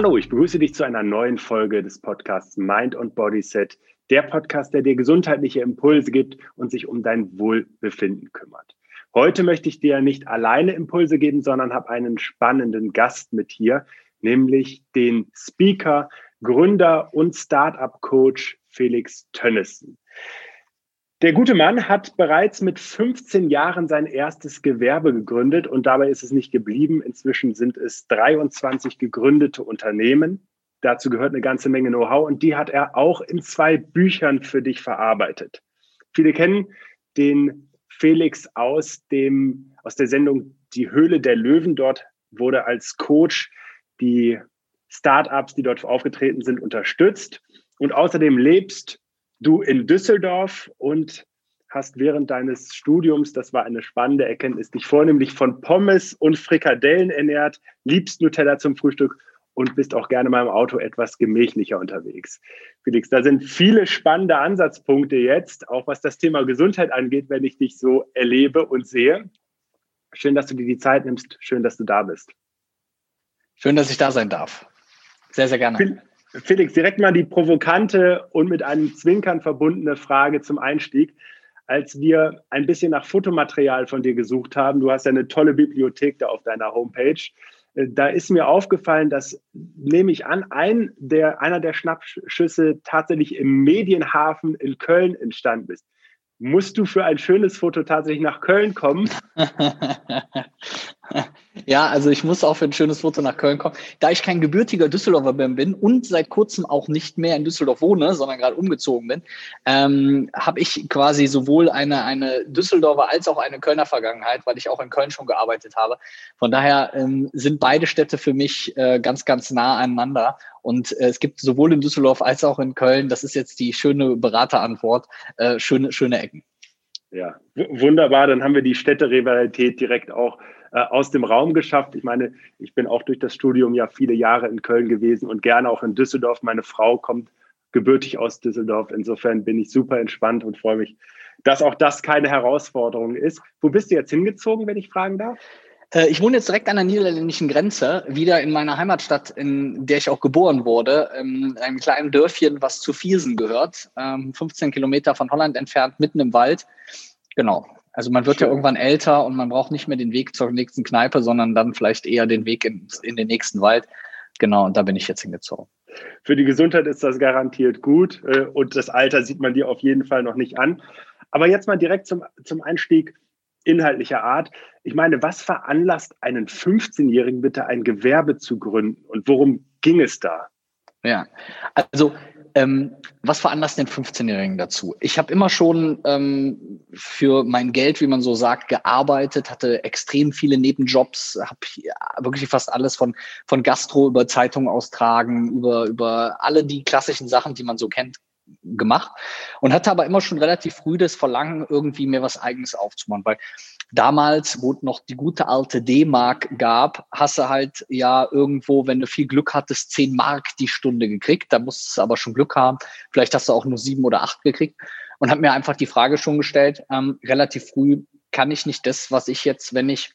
Hallo, ich begrüße dich zu einer neuen Folge des Podcasts Mind und Body Set, der Podcast, der dir gesundheitliche Impulse gibt und sich um dein Wohlbefinden kümmert. Heute möchte ich dir nicht alleine Impulse geben, sondern habe einen spannenden Gast mit hier, nämlich den Speaker, Gründer und Startup-Coach Felix Tönnissen. Der gute Mann hat bereits mit 15 Jahren sein erstes Gewerbe gegründet und dabei ist es nicht geblieben. Inzwischen sind es 23 gegründete Unternehmen. Dazu gehört eine ganze Menge Know-how und die hat er auch in zwei Büchern für dich verarbeitet. Viele kennen den Felix aus dem, aus der Sendung Die Höhle der Löwen. Dort wurde als Coach die Startups, die dort aufgetreten sind, unterstützt. Und außerdem lebst du in Düsseldorf und hast während deines Studiums, das war eine spannende Erkenntnis, dich vornehmlich von Pommes und Frikadellen ernährt, liebst Nutella zum Frühstück und bist auch gerne mal im Auto etwas gemächlicher unterwegs. Felix, da sind viele spannende Ansatzpunkte jetzt, auch was das Thema Gesundheit angeht, wenn ich dich so erlebe und sehe. Schön, dass du dir die Zeit nimmst. Schön, dass du da bist. Schön, dass ich da sein darf. Sehr, sehr gerne. Felix, direkt mal die provokante und mit einem Zwinkern verbundene Frage zum Einstieg. Als wir ein bisschen nach Fotomaterial von dir gesucht haben, du hast ja eine tolle Bibliothek da auf deiner Homepage, äh, da ist mir aufgefallen, dass, nehme ich an, ein der, einer der Schnappschüsse tatsächlich im Medienhafen in Köln entstanden ist. Musst du für ein schönes Foto tatsächlich nach Köln kommen? Ja, also ich muss auch für ein schönes Foto nach Köln kommen. Da ich kein gebürtiger Düsseldorfer bin und seit kurzem auch nicht mehr in Düsseldorf wohne, sondern gerade umgezogen bin, ähm, habe ich quasi sowohl eine, eine Düsseldorfer als auch eine Kölner Vergangenheit, weil ich auch in Köln schon gearbeitet habe. Von daher ähm, sind beide Städte für mich äh, ganz, ganz nah aneinander. Und äh, es gibt sowohl in Düsseldorf als auch in Köln, das ist jetzt die schöne Beraterantwort, äh, schöne, schöne Ecken. Ja, wunderbar. Dann haben wir die Städterivalität direkt auch äh, aus dem Raum geschafft. Ich meine, ich bin auch durch das Studium ja viele Jahre in Köln gewesen und gerne auch in Düsseldorf. Meine Frau kommt gebürtig aus Düsseldorf. Insofern bin ich super entspannt und freue mich, dass auch das keine Herausforderung ist. Wo bist du jetzt hingezogen, wenn ich fragen darf? Äh, ich wohne jetzt direkt an der niederländischen Grenze, wieder in meiner Heimatstadt, in der ich auch geboren wurde, in einem kleinen Dörfchen, was zu Viersen gehört, 15 ähm, Kilometer von Holland entfernt, mitten im Wald. Genau, also man wird Schön. ja irgendwann älter und man braucht nicht mehr den Weg zur nächsten Kneipe, sondern dann vielleicht eher den Weg in, in den nächsten Wald. Genau, und da bin ich jetzt hingezogen. Für die Gesundheit ist das garantiert gut äh, und das Alter sieht man dir auf jeden Fall noch nicht an. Aber jetzt mal direkt zum, zum Einstieg inhaltlicher Art. Ich meine, was veranlasst einen 15-Jährigen bitte ein Gewerbe zu gründen und worum ging es da? Ja, also ähm, was veranlasst den 15-Jährigen dazu? Ich habe immer schon ähm, für mein Geld, wie man so sagt, gearbeitet, hatte extrem viele Nebenjobs, habe wirklich fast alles von, von Gastro über Zeitung austragen, über, über alle die klassischen Sachen, die man so kennt, gemacht und hatte aber immer schon relativ früh das Verlangen, irgendwie mir was Eigenes aufzubauen, weil damals, wo noch die gute alte D-Mark gab, hast du halt ja irgendwo, wenn du viel Glück hattest, 10 Mark die Stunde gekriegt. Da musstest du aber schon Glück haben. Vielleicht hast du auch nur sieben oder acht gekriegt. Und habe mir einfach die Frage schon gestellt, ähm, relativ früh, kann ich nicht das, was ich jetzt, wenn ich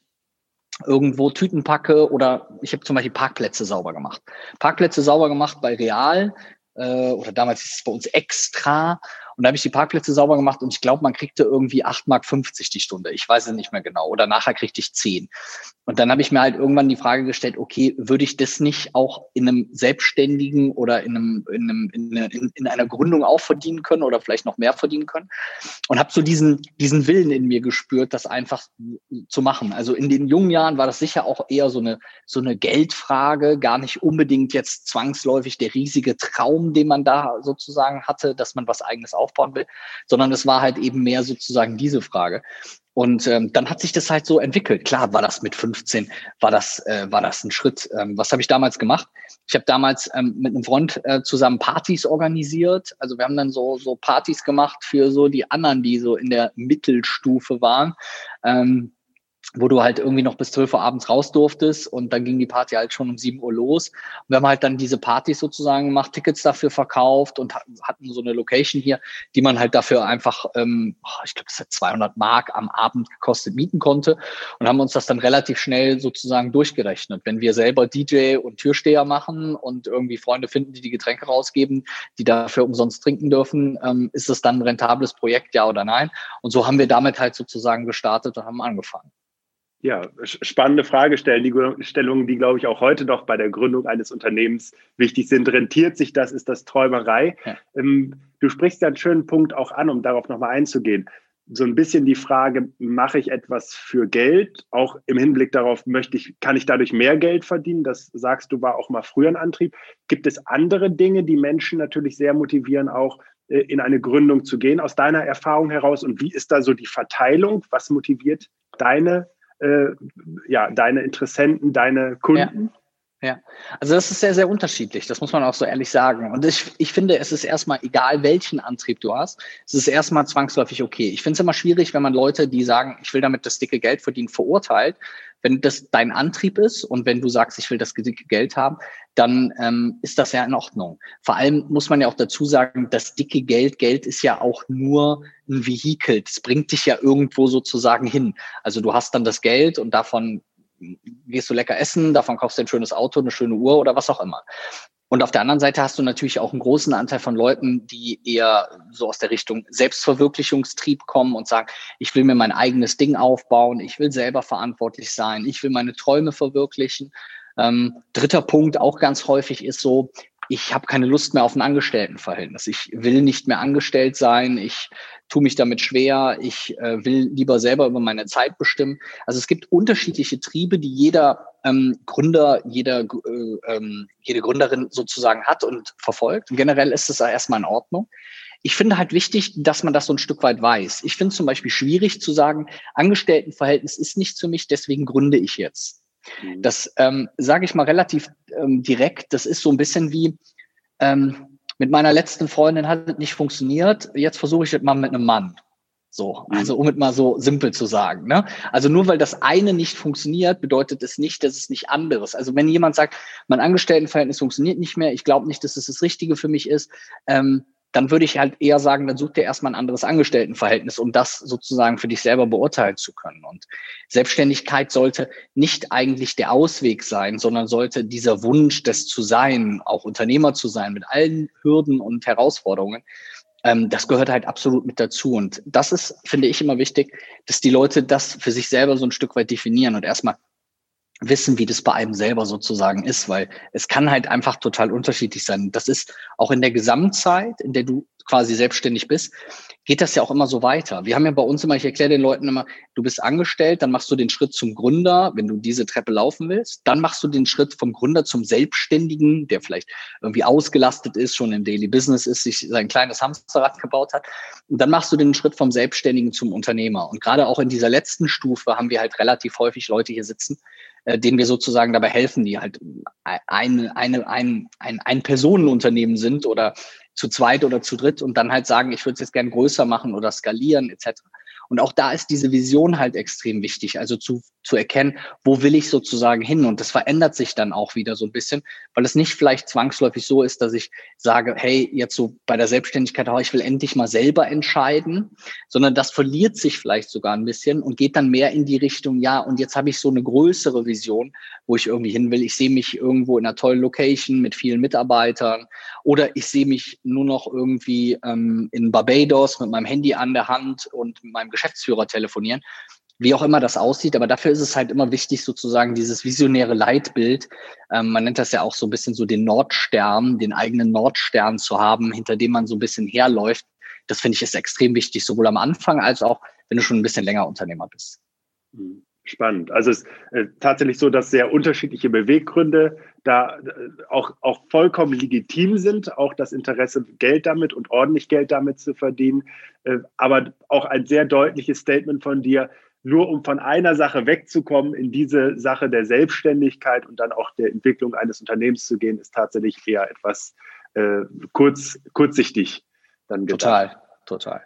irgendwo Tüten packe oder ich habe zum Beispiel Parkplätze sauber gemacht. Parkplätze sauber gemacht bei Real äh, oder damals ist es bei uns extra und da habe ich die Parkplätze sauber gemacht und ich glaube, man kriegte irgendwie 8,50 Mark die Stunde. Ich weiß es nicht mehr genau. Oder nachher kriegte ich 10. Und dann habe ich mir halt irgendwann die Frage gestellt, okay, würde ich das nicht auch in einem Selbstständigen oder in, einem, in, einem, in, in einer Gründung auch verdienen können oder vielleicht noch mehr verdienen können? Und habe so diesen, diesen Willen in mir gespürt, das einfach zu machen. Also in den jungen Jahren war das sicher auch eher so eine, so eine Geldfrage, gar nicht unbedingt jetzt zwangsläufig der riesige Traum, den man da sozusagen hatte, dass man was eigenes aufbauen will, sondern es war halt eben mehr sozusagen diese Frage. Und ähm, dann hat sich das halt so entwickelt. Klar war das mit 15, war das, äh, war das ein Schritt. Ähm, was habe ich damals gemacht? Ich habe damals ähm, mit einem Freund äh, zusammen Partys organisiert. Also wir haben dann so, so Partys gemacht für so die anderen, die so in der Mittelstufe waren. Ähm, wo du halt irgendwie noch bis 12 Uhr abends raus durftest und dann ging die Party halt schon um 7 Uhr los. Und wir haben halt dann diese Partys sozusagen gemacht, Tickets dafür verkauft und hatten so eine Location hier, die man halt dafür einfach, ähm, ich glaube, das hat 200 Mark am Abend gekostet, mieten konnte und haben uns das dann relativ schnell sozusagen durchgerechnet. Wenn wir selber DJ und Türsteher machen und irgendwie Freunde finden, die die Getränke rausgeben, die dafür umsonst trinken dürfen, ähm, ist das dann ein rentables Projekt, ja oder nein? Und so haben wir damit halt sozusagen gestartet und haben angefangen. Ja, spannende Fragestellungen, die, glaube ich, auch heute noch bei der Gründung eines Unternehmens wichtig sind. Rentiert sich das? Ist das Träumerei? Ja. Ähm, du sprichst ja einen schönen Punkt auch an, um darauf nochmal einzugehen. So ein bisschen die Frage, mache ich etwas für Geld? Auch im Hinblick darauf, möchte ich, kann ich dadurch mehr Geld verdienen? Das sagst du, war auch mal früher ein Antrieb. Gibt es andere Dinge, die Menschen natürlich sehr motivieren, auch äh, in eine Gründung zu gehen, aus deiner Erfahrung heraus? Und wie ist da so die Verteilung? Was motiviert deine äh, ja, deine Interessenten, deine Kunden? Ja. Ja, also das ist sehr, sehr unterschiedlich, das muss man auch so ehrlich sagen. Und ich, ich finde, es ist erstmal egal, welchen Antrieb du hast, es ist erstmal zwangsläufig okay. Ich finde es immer schwierig, wenn man Leute, die sagen, ich will damit das dicke Geld verdienen, verurteilt. Wenn das dein Antrieb ist und wenn du sagst, ich will das dicke Geld haben, dann ähm, ist das ja in Ordnung. Vor allem muss man ja auch dazu sagen, das dicke Geld, Geld ist ja auch nur ein Vehikel. Das bringt dich ja irgendwo sozusagen hin. Also du hast dann das Geld und davon gehst du lecker essen, davon kaufst du ein schönes Auto, eine schöne Uhr oder was auch immer. Und auf der anderen Seite hast du natürlich auch einen großen Anteil von Leuten, die eher so aus der Richtung Selbstverwirklichungstrieb kommen und sagen, ich will mir mein eigenes Ding aufbauen, ich will selber verantwortlich sein, ich will meine Träume verwirklichen. Ähm, dritter Punkt auch ganz häufig ist so, ich habe keine Lust mehr auf ein Angestelltenverhältnis. Ich will nicht mehr angestellt sein. Ich tue mich damit schwer. Ich äh, will lieber selber über meine Zeit bestimmen. Also es gibt unterschiedliche Triebe, die jeder ähm, Gründer, jeder, äh, ähm, jede Gründerin sozusagen hat und verfolgt. Und generell ist es erstmal in Ordnung. Ich finde halt wichtig, dass man das so ein Stück weit weiß. Ich finde zum Beispiel schwierig zu sagen, Angestelltenverhältnis ist nichts für mich, deswegen gründe ich jetzt. Mhm. Das ähm, sage ich mal relativ ähm, direkt. Das ist so ein bisschen wie ähm, mit meiner letzten Freundin hat es nicht funktioniert. Jetzt versuche ich das mal mit einem Mann. So, mhm. also um es mal so simpel zu sagen. Ne? Also nur weil das eine nicht funktioniert, bedeutet es nicht, dass es nicht anderes. Also wenn jemand sagt, mein Angestelltenverhältnis funktioniert nicht mehr, ich glaube nicht, dass es das Richtige für mich ist, ähm, dann würde ich halt eher sagen, dann such dir erstmal ein anderes Angestelltenverhältnis, um das sozusagen für dich selber beurteilen zu können. Und Selbstständigkeit sollte nicht eigentlich der Ausweg sein, sondern sollte dieser Wunsch des zu sein, auch Unternehmer zu sein, mit allen Hürden und Herausforderungen, ähm, das gehört halt absolut mit dazu. Und das ist, finde ich, immer wichtig, dass die Leute das für sich selber so ein Stück weit definieren und erstmal wissen, wie das bei einem selber sozusagen ist, weil es kann halt einfach total unterschiedlich sein. Das ist auch in der Gesamtzeit, in der du quasi selbstständig bist, geht das ja auch immer so weiter. Wir haben ja bei uns immer, ich erkläre den Leuten immer, du bist angestellt, dann machst du den Schritt zum Gründer, wenn du diese Treppe laufen willst, dann machst du den Schritt vom Gründer zum Selbstständigen, der vielleicht irgendwie ausgelastet ist, schon im Daily Business ist, sich sein kleines Hamsterrad gebaut hat. Und dann machst du den Schritt vom Selbstständigen zum Unternehmer. Und gerade auch in dieser letzten Stufe haben wir halt relativ häufig Leute hier sitzen, äh, denen wir sozusagen dabei helfen, die halt ein, eine, ein, ein, ein Personenunternehmen sind oder zu zweit oder zu dritt und dann halt sagen, ich würde es jetzt gern größer machen oder skalieren etc. Und auch da ist diese Vision halt extrem wichtig, also zu, zu erkennen, wo will ich sozusagen hin? Und das verändert sich dann auch wieder so ein bisschen, weil es nicht vielleicht zwangsläufig so ist, dass ich sage, hey, jetzt so bei der Selbstständigkeit, oh, ich will endlich mal selber entscheiden, sondern das verliert sich vielleicht sogar ein bisschen und geht dann mehr in die Richtung, ja, und jetzt habe ich so eine größere Vision, wo ich irgendwie hin will. Ich sehe mich irgendwo in einer tollen Location mit vielen Mitarbeitern oder ich sehe mich nur noch irgendwie ähm, in Barbados mit meinem Handy an der Hand und meinem Geschäftsführer telefonieren. Wie auch immer das aussieht, aber dafür ist es halt immer wichtig, sozusagen dieses visionäre Leitbild. Ähm, man nennt das ja auch so ein bisschen so den Nordstern, den eigenen Nordstern zu haben, hinter dem man so ein bisschen herläuft. Das finde ich ist extrem wichtig, sowohl am Anfang als auch, wenn du schon ein bisschen länger Unternehmer bist. Mhm. Spannend. Also es ist äh, tatsächlich so, dass sehr unterschiedliche Beweggründe da äh, auch, auch vollkommen legitim sind, auch das Interesse, Geld damit und ordentlich Geld damit zu verdienen. Äh, aber auch ein sehr deutliches Statement von dir, nur um von einer Sache wegzukommen, in diese Sache der Selbstständigkeit und dann auch der Entwicklung eines Unternehmens zu gehen, ist tatsächlich eher etwas äh, kurz, kurzsichtig dann gedacht. Total, total.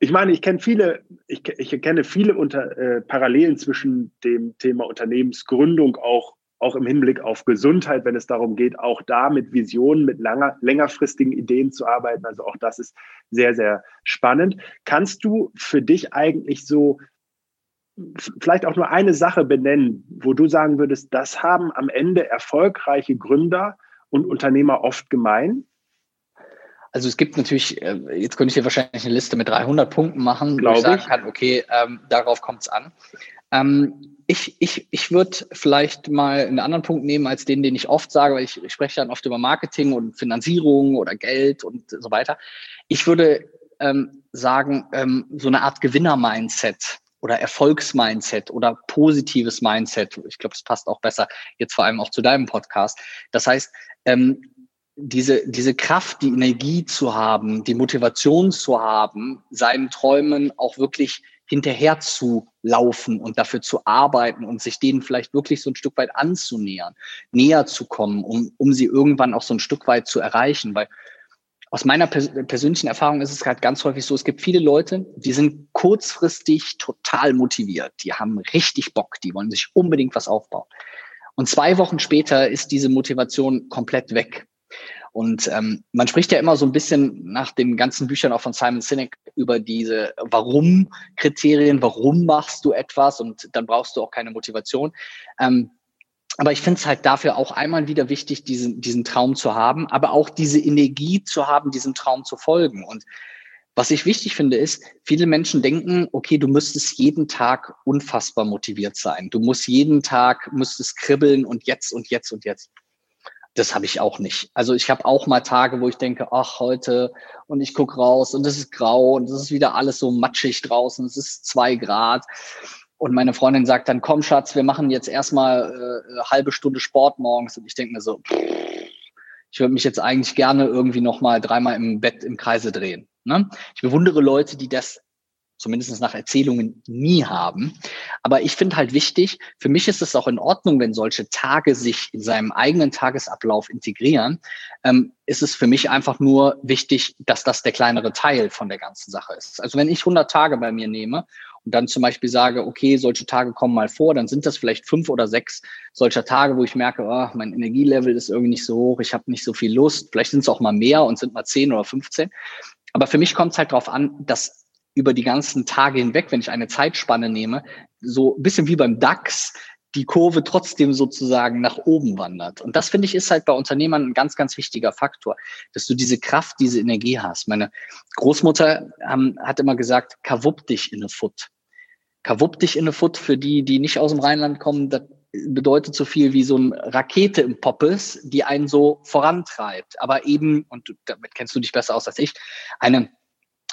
ich meine, ich kenne viele, ich, ich kenne viele unter, äh, Parallelen zwischen dem Thema Unternehmensgründung auch auch im Hinblick auf Gesundheit, wenn es darum geht, auch da mit Visionen, mit langer, längerfristigen Ideen zu arbeiten. Also auch das ist sehr, sehr spannend. Kannst du für dich eigentlich so vielleicht auch nur eine Sache benennen, wo du sagen würdest, das haben am Ende erfolgreiche Gründer und Unternehmer oft gemein? Also es gibt natürlich, äh, jetzt könnte ich dir wahrscheinlich eine Liste mit 300 Punkten machen, Glaube wo ich sagen kann, okay, ähm, darauf kommt es an. Ähm, ich ich, ich würde vielleicht mal einen anderen Punkt nehmen als den, den ich oft sage, weil ich, ich spreche dann oft über Marketing und Finanzierung oder Geld und so weiter. Ich würde ähm, sagen, ähm, so eine Art Gewinner-Mindset oder Erfolgsmindset oder positives Mindset. Ich glaube, das passt auch besser jetzt vor allem auch zu deinem Podcast. Das heißt, ähm, diese, diese Kraft, die Energie zu haben, die Motivation zu haben, seinen Träumen auch wirklich hinterher zu laufen und dafür zu arbeiten und sich denen vielleicht wirklich so ein Stück weit anzunähern, näher zu kommen, um, um sie irgendwann auch so ein Stück weit zu erreichen. Weil aus meiner pers persönlichen Erfahrung ist es halt ganz häufig so, es gibt viele Leute, die sind kurzfristig total motiviert, die haben richtig Bock, die wollen sich unbedingt was aufbauen. Und zwei Wochen später ist diese Motivation komplett weg. Und ähm, man spricht ja immer so ein bisschen nach den ganzen Büchern auch von Simon Sinek über diese Warum-Kriterien, warum machst du etwas und dann brauchst du auch keine Motivation. Ähm, aber ich finde es halt dafür auch einmal wieder wichtig, diesen, diesen Traum zu haben, aber auch diese Energie zu haben, diesem Traum zu folgen. Und was ich wichtig finde, ist, viele Menschen denken, okay, du müsstest jeden Tag unfassbar motiviert sein. Du musst jeden Tag, müsstest kribbeln und jetzt und jetzt und jetzt das habe ich auch nicht. Also ich habe auch mal Tage, wo ich denke, ach, heute und ich guck raus und es ist grau und es ist wieder alles so matschig draußen, es ist zwei Grad. Und meine Freundin sagt dann, komm Schatz, wir machen jetzt erstmal äh, halbe Stunde Sport morgens. Und ich denke mir so, pff, ich würde mich jetzt eigentlich gerne irgendwie nochmal dreimal im Bett im Kreise drehen. Ne? Ich bewundere Leute, die das zumindest nach Erzählungen nie haben. Aber ich finde halt wichtig, für mich ist es auch in Ordnung, wenn solche Tage sich in seinem eigenen Tagesablauf integrieren. Ähm, ist es für mich einfach nur wichtig, dass das der kleinere Teil von der ganzen Sache ist. Also wenn ich 100 Tage bei mir nehme und dann zum Beispiel sage, okay, solche Tage kommen mal vor, dann sind das vielleicht fünf oder sechs solcher Tage, wo ich merke, oh, mein Energielevel ist irgendwie nicht so hoch, ich habe nicht so viel Lust. Vielleicht sind es auch mal mehr und sind mal zehn oder 15. Aber für mich kommt es halt darauf an, dass über die ganzen Tage hinweg, wenn ich eine Zeitspanne nehme, so ein bisschen wie beim DAX, die Kurve trotzdem sozusagen nach oben wandert. Und das finde ich ist halt bei Unternehmern ein ganz, ganz wichtiger Faktor, dass du diese Kraft, diese Energie hast. Meine Großmutter ähm, hat immer gesagt, kawupp dich in eine Foot. Kawupp dich in eine Foot für die, die nicht aus dem Rheinland kommen, das bedeutet so viel wie so eine Rakete im Poppes, die einen so vorantreibt. Aber eben, und damit kennst du dich besser aus als ich, eine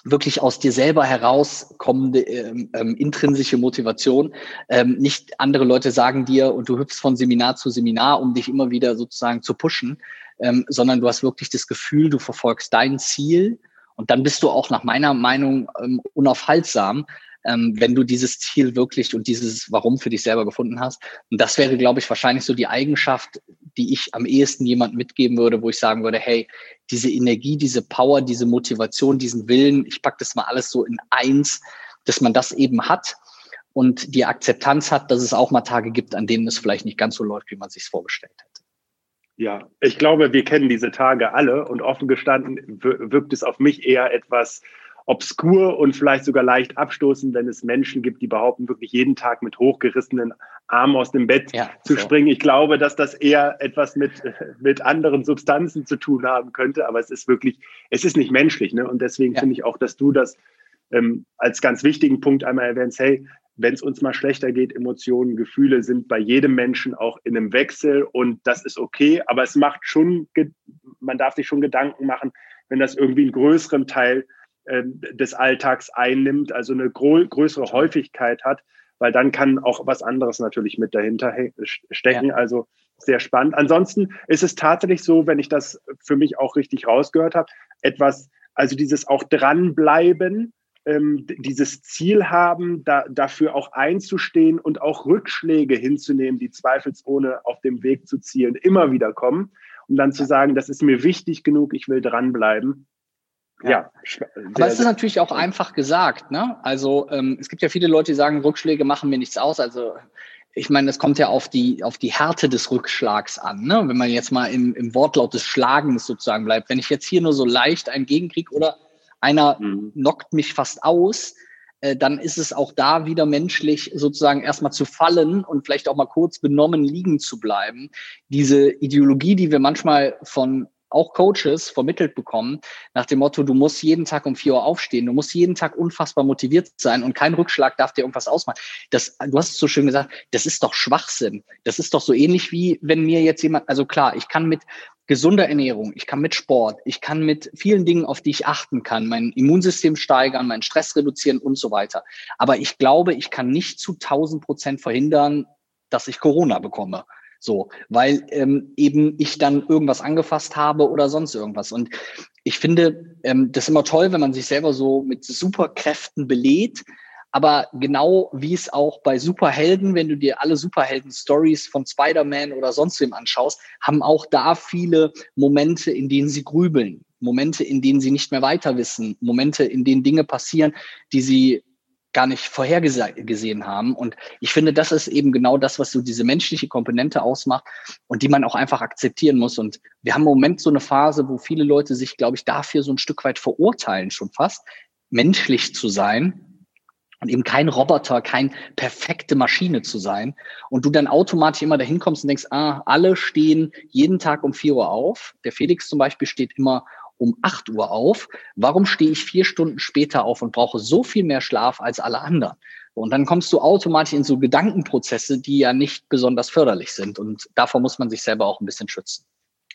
wirklich aus dir selber herauskommende ähm, ähm, intrinsische Motivation. Ähm, nicht andere Leute sagen dir und du hüpfst von Seminar zu Seminar, um dich immer wieder sozusagen zu pushen, ähm, sondern du hast wirklich das Gefühl, du verfolgst dein Ziel und dann bist du auch nach meiner Meinung ähm, unaufhaltsam, ähm, wenn du dieses Ziel wirklich und dieses Warum für dich selber gefunden hast. Und das wäre, glaube ich, wahrscheinlich so die Eigenschaft, die ich am ehesten jemand mitgeben würde, wo ich sagen würde, hey, diese Energie, diese Power, diese Motivation, diesen Willen, ich packe das mal alles so in eins, dass man das eben hat und die Akzeptanz hat, dass es auch mal Tage gibt, an denen es vielleicht nicht ganz so läuft, wie man sich vorgestellt hätte. Ja, ich glaube, wir kennen diese Tage alle und offen gestanden wirkt es auf mich eher etwas obskur und vielleicht sogar leicht abstoßend, wenn es Menschen gibt, die behaupten, wirklich jeden Tag mit hochgerissenen Armen aus dem Bett ja, zu so. springen. Ich glaube, dass das eher etwas mit, mit anderen Substanzen zu tun haben könnte, aber es ist wirklich, es ist nicht menschlich. Ne? Und deswegen ja. finde ich auch, dass du das ähm, als ganz wichtigen Punkt einmal erwähnst, hey, wenn es uns mal schlechter geht, Emotionen, Gefühle sind bei jedem Menschen auch in einem Wechsel und das ist okay, aber es macht schon, man darf sich schon Gedanken machen, wenn das irgendwie einen größeren Teil des Alltags einnimmt, also eine größere Häufigkeit hat, weil dann kann auch was anderes natürlich mit dahinter stecken. Ja. Also sehr spannend. Ansonsten ist es tatsächlich so, wenn ich das für mich auch richtig rausgehört habe, etwas, also dieses auch dranbleiben, ähm, dieses Ziel haben, da, dafür auch einzustehen und auch Rückschläge hinzunehmen, die zweifelsohne auf dem Weg zu Zielen immer wieder kommen, um dann zu sagen, das ist mir wichtig genug, ich will dranbleiben Ja. ja Aber es ist natürlich auch einfach gesagt. Ne? Also ähm, es gibt ja viele Leute, die sagen, Rückschläge machen mir nichts aus. Also ich meine, es kommt ja auf die, auf die Härte des Rückschlags an. Ne? Wenn man jetzt mal im, im Wortlaut des Schlagens sozusagen bleibt. Wenn ich jetzt hier nur so leicht einen Gegenkrieg oder einer mhm. knockt mich fast aus, äh, dann ist es auch da wieder menschlich, sozusagen erstmal zu fallen und vielleicht auch mal kurz benommen liegen zu bleiben. Diese Ideologie, die wir manchmal von auch Coaches vermittelt bekommen, nach dem Motto, du musst jeden Tag um vier Uhr aufstehen, du musst jeden Tag unfassbar motiviert sein und kein Rückschlag darf dir irgendwas ausmachen. Das, du hast es so schön gesagt, das ist doch Schwachsinn. Das ist doch so ähnlich wie wenn mir jetzt jemand, also klar, ich kann mit gesunder Ernährung, ich kann mit Sport, ich kann mit vielen Dingen, auf die ich achten kann, mein Immunsystem steigern, meinen Stress reduzieren und so weiter. Aber ich glaube, ich kann nicht zu 1000 Prozent verhindern, dass ich Corona bekomme. So, weil ähm, eben ich dann irgendwas angefasst habe oder sonst irgendwas. Und ich finde ähm, das immer toll, wenn man sich selber so mit Superkräften belädt. Aber genau wie es auch bei Superhelden, wenn du dir alle Superhelden-Stories von Spider-Man oder sonst wem anschaust, haben auch da viele Momente, in denen sie grübeln. Momente, in denen sie nicht mehr weiter wissen, Momente, in denen Dinge passieren, die sie gar nicht vorhergesehen haben. Und ich finde, das ist eben genau das, was so diese menschliche Komponente ausmacht und die man auch einfach akzeptieren muss. Und wir haben im Moment so eine Phase, wo viele Leute sich, glaube ich, dafür so ein Stück weit verurteilen, schon fast, menschlich zu sein und eben kein Roboter, kein perfekte Maschine zu sein. Und du dann automatisch immer dahin kommst und denkst, ah, alle stehen jeden Tag um vier Uhr auf. Der Felix zum Beispiel steht immer um 8 Uhr auf. Warum stehe ich vier Stunden später auf und brauche so viel mehr Schlaf als alle anderen? Und dann kommst du automatisch in so Gedankenprozesse, die ja nicht besonders förderlich sind. Und davor muss man sich selber auch ein bisschen schützen.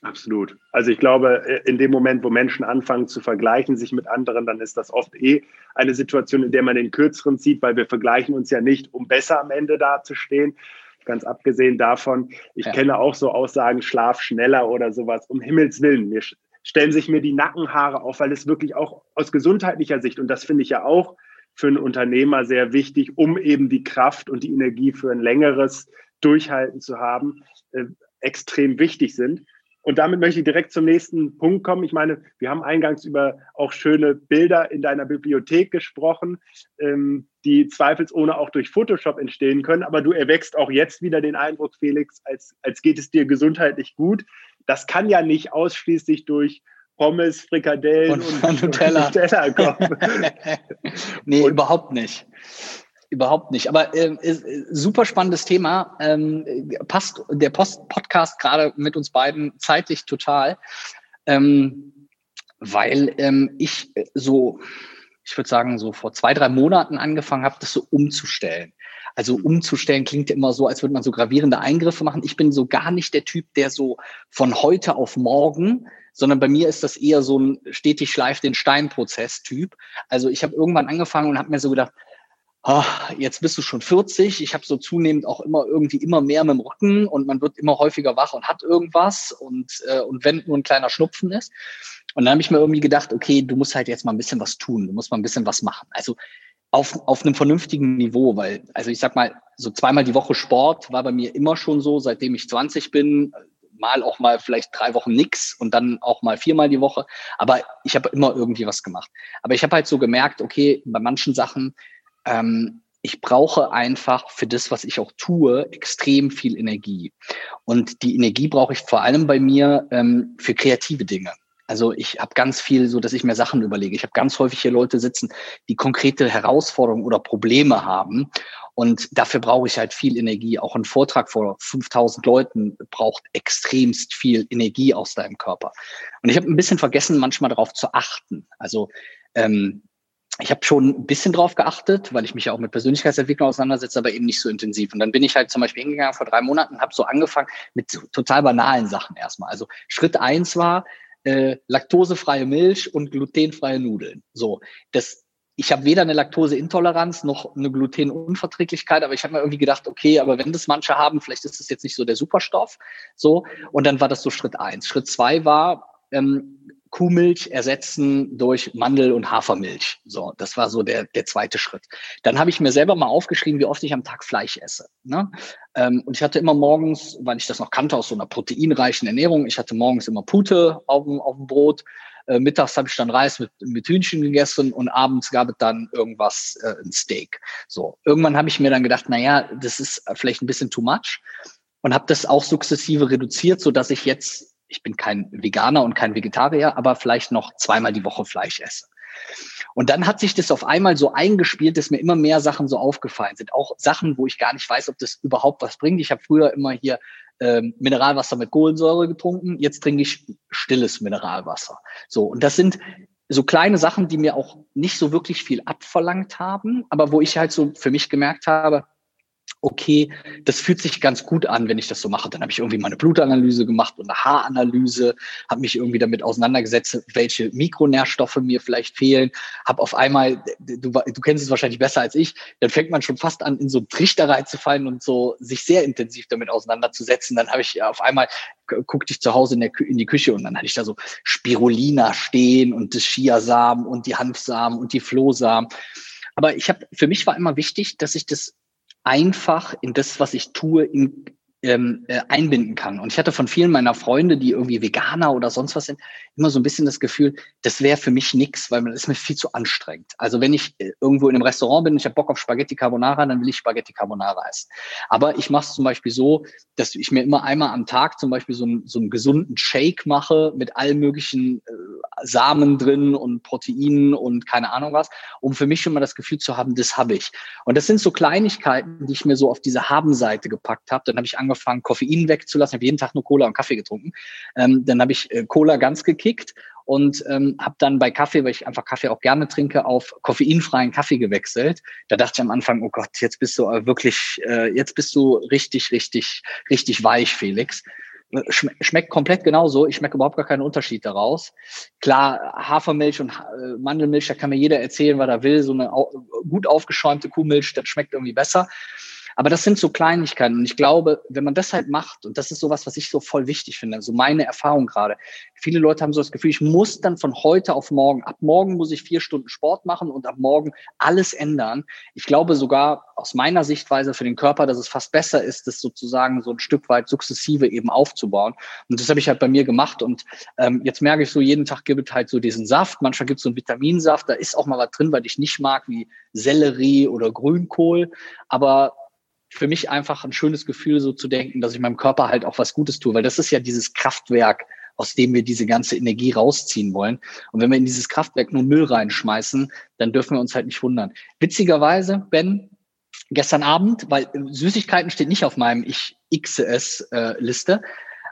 Absolut. Also ich glaube, in dem Moment, wo Menschen anfangen zu vergleichen sich mit anderen, dann ist das oft eh eine Situation, in der man den Kürzeren zieht, weil wir vergleichen uns ja nicht, um besser am Ende dazustehen. Ganz abgesehen davon, ich ja. kenne auch so Aussagen, schlaf schneller oder sowas. Um Himmels Willen, mir stellen sich mir die Nackenhaare auf, weil es wirklich auch aus gesundheitlicher Sicht, und das finde ich ja auch für einen Unternehmer sehr wichtig, um eben die Kraft und die Energie für ein längeres Durchhalten zu haben, äh, extrem wichtig sind. Und damit möchte ich direkt zum nächsten Punkt kommen. Ich meine, wir haben eingangs über auch schöne Bilder in deiner Bibliothek gesprochen, ähm, die zweifelsohne auch durch Photoshop entstehen können. Aber du erwächst auch jetzt wieder den Eindruck, Felix, als, als geht es dir gesundheitlich gut. Das kann ja nicht ausschließlich durch Pommes, Frikadellen und, und Nutella, Nutella kommen. nee, und, überhaupt nicht. Überhaupt nicht. Aber äh, super spannendes Thema. Ähm, passt der Post Podcast gerade mit uns beiden zeitlich total. Ähm, weil ähm, ich so, ich würde sagen, so vor zwei, drei Monaten angefangen habe, das so umzustellen. Also umzustellen klingt immer so, als würde man so gravierende Eingriffe machen. Ich bin so gar nicht der Typ, der so von heute auf morgen, sondern bei mir ist das eher so ein stetig schleift den Stein-Prozess-Typ. Also ich habe irgendwann angefangen und habe mir so gedacht, oh, jetzt bist du schon 40. Ich habe so zunehmend auch immer irgendwie immer mehr mit dem Rücken und man wird immer häufiger wach und hat irgendwas und, äh, und wenn nur ein kleiner Schnupfen ist. Und dann habe ich mir irgendwie gedacht, okay, du musst halt jetzt mal ein bisschen was tun, du musst mal ein bisschen was machen. Also auf, auf einem vernünftigen Niveau, weil, also ich sag mal, so zweimal die Woche Sport war bei mir immer schon so, seitdem ich 20 bin, mal auch mal vielleicht drei Wochen nix und dann auch mal viermal die Woche. Aber ich habe immer irgendwie was gemacht. Aber ich habe halt so gemerkt, okay, bei manchen Sachen, ähm, ich brauche einfach für das, was ich auch tue, extrem viel Energie. Und die Energie brauche ich vor allem bei mir ähm, für kreative Dinge. Also ich habe ganz viel so, dass ich mir Sachen überlege. Ich habe ganz häufig hier Leute sitzen, die konkrete Herausforderungen oder Probleme haben. Und dafür brauche ich halt viel Energie. Auch ein Vortrag vor 5000 Leuten braucht extremst viel Energie aus deinem Körper. Und ich habe ein bisschen vergessen, manchmal darauf zu achten. Also ähm, ich habe schon ein bisschen drauf geachtet, weil ich mich ja auch mit Persönlichkeitsentwicklung auseinandersetze, aber eben nicht so intensiv. Und dann bin ich halt zum Beispiel hingegangen vor drei Monaten, habe so angefangen mit total banalen Sachen erstmal. Also Schritt eins war, äh, laktosefreie Milch und glutenfreie Nudeln. So, das ich habe weder eine Laktoseintoleranz noch eine Glutenunverträglichkeit, aber ich habe mir irgendwie gedacht, okay, aber wenn das manche haben, vielleicht ist das jetzt nicht so der Superstoff. So, und dann war das so Schritt eins. Schritt zwei war, ähm, Kuhmilch ersetzen durch Mandel- und Hafermilch. So, das war so der, der zweite Schritt. Dann habe ich mir selber mal aufgeschrieben, wie oft ich am Tag Fleisch esse. Ne? Ähm, und ich hatte immer morgens, weil ich das noch kannte aus so einer proteinreichen Ernährung, ich hatte morgens immer Pute auf dem, auf dem Brot. Äh, mittags habe ich dann Reis mit, mit Hühnchen gegessen und abends gab es dann irgendwas, äh, ein Steak. So, irgendwann habe ich mir dann gedacht, naja, das ist vielleicht ein bisschen too much und habe das auch sukzessive reduziert, so dass ich jetzt, ich bin kein Veganer und kein Vegetarier, aber vielleicht noch zweimal die Woche Fleisch esse. Und dann hat sich das auf einmal so eingespielt, dass mir immer mehr Sachen so aufgefallen sind. Auch Sachen, wo ich gar nicht weiß, ob das überhaupt was bringt. Ich habe früher immer hier ähm, Mineralwasser mit Kohlensäure getrunken. Jetzt trinke ich stilles Mineralwasser. So, und das sind so kleine Sachen, die mir auch nicht so wirklich viel abverlangt haben, aber wo ich halt so für mich gemerkt habe, okay, das fühlt sich ganz gut an, wenn ich das so mache. Dann habe ich irgendwie meine Blutanalyse gemacht und eine Haaranalyse, habe mich irgendwie damit auseinandergesetzt, welche Mikronährstoffe mir vielleicht fehlen, habe auf einmal, du, du kennst es wahrscheinlich besser als ich, dann fängt man schon fast an, in so einen Trichter reinzufallen und so sich sehr intensiv damit auseinanderzusetzen. Dann habe ich auf einmal guckte ich zu Hause in, der, in die Küche und dann hatte ich da so Spirulina stehen und das Chiasamen und die Hanfsamen und die Flohsamen. Aber ich habe, für mich war immer wichtig, dass ich das einfach in das, was ich tue, in, ähm, äh, einbinden kann. Und ich hatte von vielen meiner Freunde, die irgendwie Veganer oder sonst was sind, immer so ein bisschen das Gefühl, das wäre für mich nichts, weil das ist mir viel zu anstrengend. Also wenn ich äh, irgendwo in einem Restaurant bin, ich habe Bock auf Spaghetti Carbonara, dann will ich Spaghetti Carbonara essen. Aber ich mache es zum Beispiel so, dass ich mir immer einmal am Tag zum Beispiel so, einen, so einen gesunden Shake mache mit allen möglichen äh, Samen drin und Proteinen und keine Ahnung was, um für mich schon mal das Gefühl zu haben, das habe ich. Und das sind so Kleinigkeiten, die ich mir so auf diese Haben-Seite gepackt habe. Dann habe ich angefangen, Koffein wegzulassen, habe jeden Tag nur Cola und Kaffee getrunken. Ähm, dann habe ich äh, Cola ganz gekickt und ähm, habe dann bei Kaffee, weil ich einfach Kaffee auch gerne trinke, auf koffeinfreien Kaffee gewechselt. Da dachte ich am Anfang, oh Gott, jetzt bist du äh, wirklich, äh, jetzt bist du richtig, richtig, richtig weich, Felix. Schmeckt komplett genauso. Ich schmecke überhaupt gar keinen Unterschied daraus. Klar, Hafermilch und äh, Mandelmilch, da kann mir jeder erzählen, was er will. So eine gut aufgeschäumte Kuhmilch, das schmeckt irgendwie besser. Aber das sind so Kleinigkeiten. Und ich glaube, wenn man das halt macht, und das ist sowas, was ich so voll wichtig finde, so meine Erfahrung gerade. Viele Leute haben so das Gefühl, ich muss dann von heute auf morgen, ab morgen muss ich vier Stunden Sport machen und ab morgen alles ändern. Ich glaube sogar aus meiner Sichtweise für den Körper, dass es fast besser ist, das sozusagen so ein Stück weit sukzessive eben aufzubauen. Und das habe ich halt bei mir gemacht. Und ähm, jetzt merke ich so, jeden Tag gibt es halt so diesen Saft. Manchmal gibt es so einen Vitaminsaft. Da ist auch mal was drin, weil ich nicht mag, wie Sellerie oder Grünkohl. Aber für mich einfach ein schönes Gefühl, so zu denken, dass ich meinem Körper halt auch was Gutes tue, weil das ist ja dieses Kraftwerk, aus dem wir diese ganze Energie rausziehen wollen. Und wenn wir in dieses Kraftwerk nur Müll reinschmeißen, dann dürfen wir uns halt nicht wundern. Witzigerweise, Ben, gestern Abend, weil Süßigkeiten steht nicht auf meinem Ich XS-Liste, äh,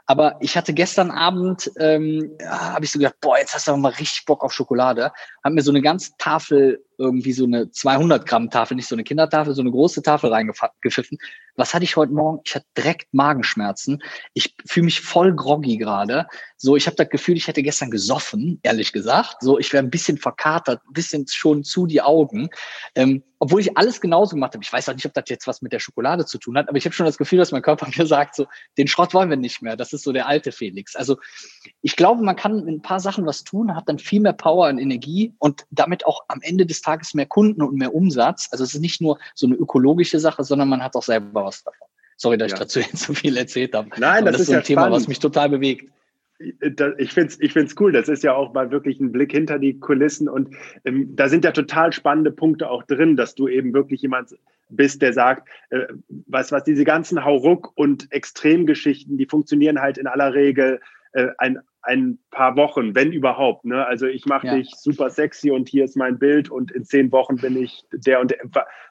aber ich hatte gestern Abend, ähm, ja, habe ich so gedacht, boah, jetzt hast du aber mal richtig Bock auf Schokolade. Hab mir so eine ganze Tafel, irgendwie so eine 200 Gramm Tafel, nicht so eine Kindertafel, so eine große Tafel reingepfiffen. Was hatte ich heute Morgen? Ich hatte direkt Magenschmerzen. Ich fühle mich voll groggy gerade. So, ich habe das Gefühl, ich hätte gestern gesoffen, ehrlich gesagt. So, ich wäre ein bisschen verkatert, ein bisschen schon zu die Augen. Ähm, obwohl ich alles genauso gemacht habe. Ich weiß auch nicht, ob das jetzt was mit der Schokolade zu tun hat, aber ich habe schon das Gefühl, dass mein Körper mir sagt, so, den Schrott wollen wir nicht mehr. Das ist so der alte Felix. Also ich glaube, man kann mit ein paar Sachen was tun, hat dann viel mehr Power und Energie und damit auch am Ende des Tages mehr Kunden und mehr Umsatz. Also es ist nicht nur so eine ökologische Sache, sondern man hat auch selber was davon. Sorry, dass ja. ich dazu jetzt so viel erzählt habe. Nein, das, das, ist so ein ja Thema, spannend. was mich total bewegt ich finde es ich find's cool. Das ist ja auch mal wirklich ein Blick hinter die Kulissen. Und ähm, da sind ja total spannende Punkte auch drin, dass du eben wirklich jemand bist, der sagt, äh, was, was diese ganzen Hauruck- und Extremgeschichten, die funktionieren halt in aller Regel äh, ein, ein paar Wochen, wenn überhaupt. Ne? Also ich mache ja. dich super sexy und hier ist mein Bild und in zehn Wochen bin ich der und der.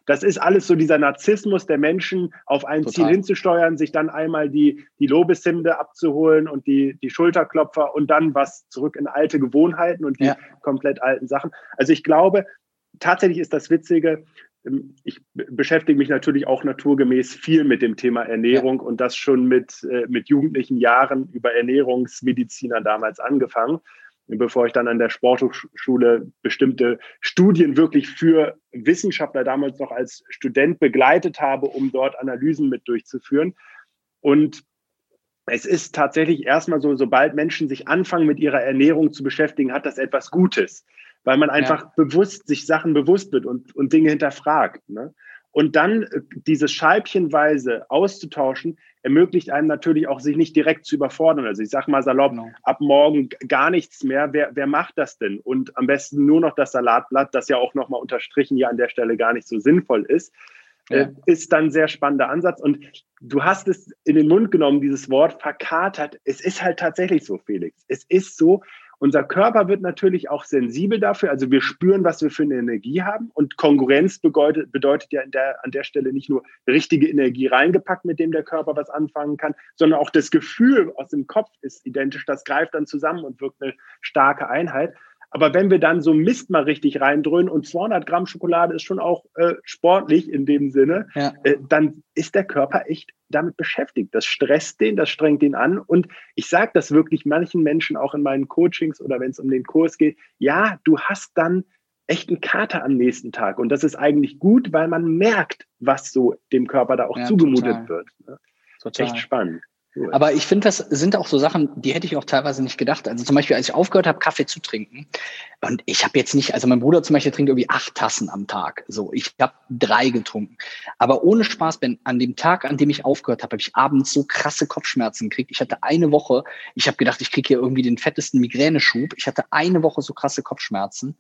Das ist alles so dieser Narzissmus der Menschen, auf ein Total. Ziel hinzusteuern, sich dann einmal die, die Lobeshymne abzuholen und die, die Schulterklopfer und dann was zurück in alte Gewohnheiten und die ja. komplett alten Sachen. Also ich glaube, tatsächlich ist das Witzige, ich beschäftige mich natürlich auch naturgemäß viel mit dem Thema Ernährung ja. und das schon mit, äh, mit jugendlichen Jahren über Ernährungsmediziner damals angefangen, bevor ich dann an der Sporthochschule bestimmte Studien wirklich für Wissenschaftler damals noch als Student begleitet habe, um dort Analysen mit durchzuführen. Und es ist tatsächlich erstmal so, sobald Menschen sich anfangen, mit ihrer Ernährung zu beschäftigen, hat das etwas Gutes weil man einfach ja. bewusst sich Sachen bewusst wird und, und Dinge hinterfragt. Ne? Und dann äh, dieses Scheibchenweise auszutauschen, ermöglicht einem natürlich auch, sich nicht direkt zu überfordern. Also ich sage mal salopp, genau. ab morgen gar nichts mehr. Wer, wer macht das denn? Und am besten nur noch das Salatblatt, das ja auch nochmal unterstrichen hier an der Stelle gar nicht so sinnvoll ist. Ja. Äh, ist dann ein sehr spannender Ansatz. Und du hast es in den Mund genommen, dieses Wort verkatert. Es ist halt tatsächlich so, Felix. Es ist so, unser Körper wird natürlich auch sensibel dafür. Also wir spüren, was wir für eine Energie haben. Und Konkurrenz bedeutet, bedeutet ja der, an der Stelle nicht nur richtige Energie reingepackt, mit dem der Körper was anfangen kann, sondern auch das Gefühl aus dem Kopf ist identisch. Das greift dann zusammen und wirkt eine starke Einheit. Aber wenn wir dann so Mist mal richtig reindröhnen und 200 Gramm Schokolade ist schon auch äh, sportlich in dem Sinne, ja. äh, dann ist der Körper echt damit beschäftigt. Das stresst den, das strengt den an. Und ich sage das wirklich manchen Menschen auch in meinen Coachings oder wenn es um den Kurs geht. Ja, du hast dann echt einen Kater am nächsten Tag. Und das ist eigentlich gut, weil man merkt, was so dem Körper da auch ja, zugemutet total. wird. Ne? Total. Echt spannend. Aber ich finde, das sind auch so Sachen, die hätte ich auch teilweise nicht gedacht. Also zum Beispiel, als ich aufgehört habe, Kaffee zu trinken, und ich habe jetzt nicht, also mein Bruder zum Beispiel trinkt irgendwie acht Tassen am Tag. So, ich habe drei getrunken. Aber ohne Spaß, wenn an dem Tag, an dem ich aufgehört habe, habe ich abends so krasse Kopfschmerzen gekriegt. Ich hatte eine Woche, ich habe gedacht, ich kriege hier irgendwie den fettesten Migräneschub. Ich hatte eine Woche so krasse Kopfschmerzen.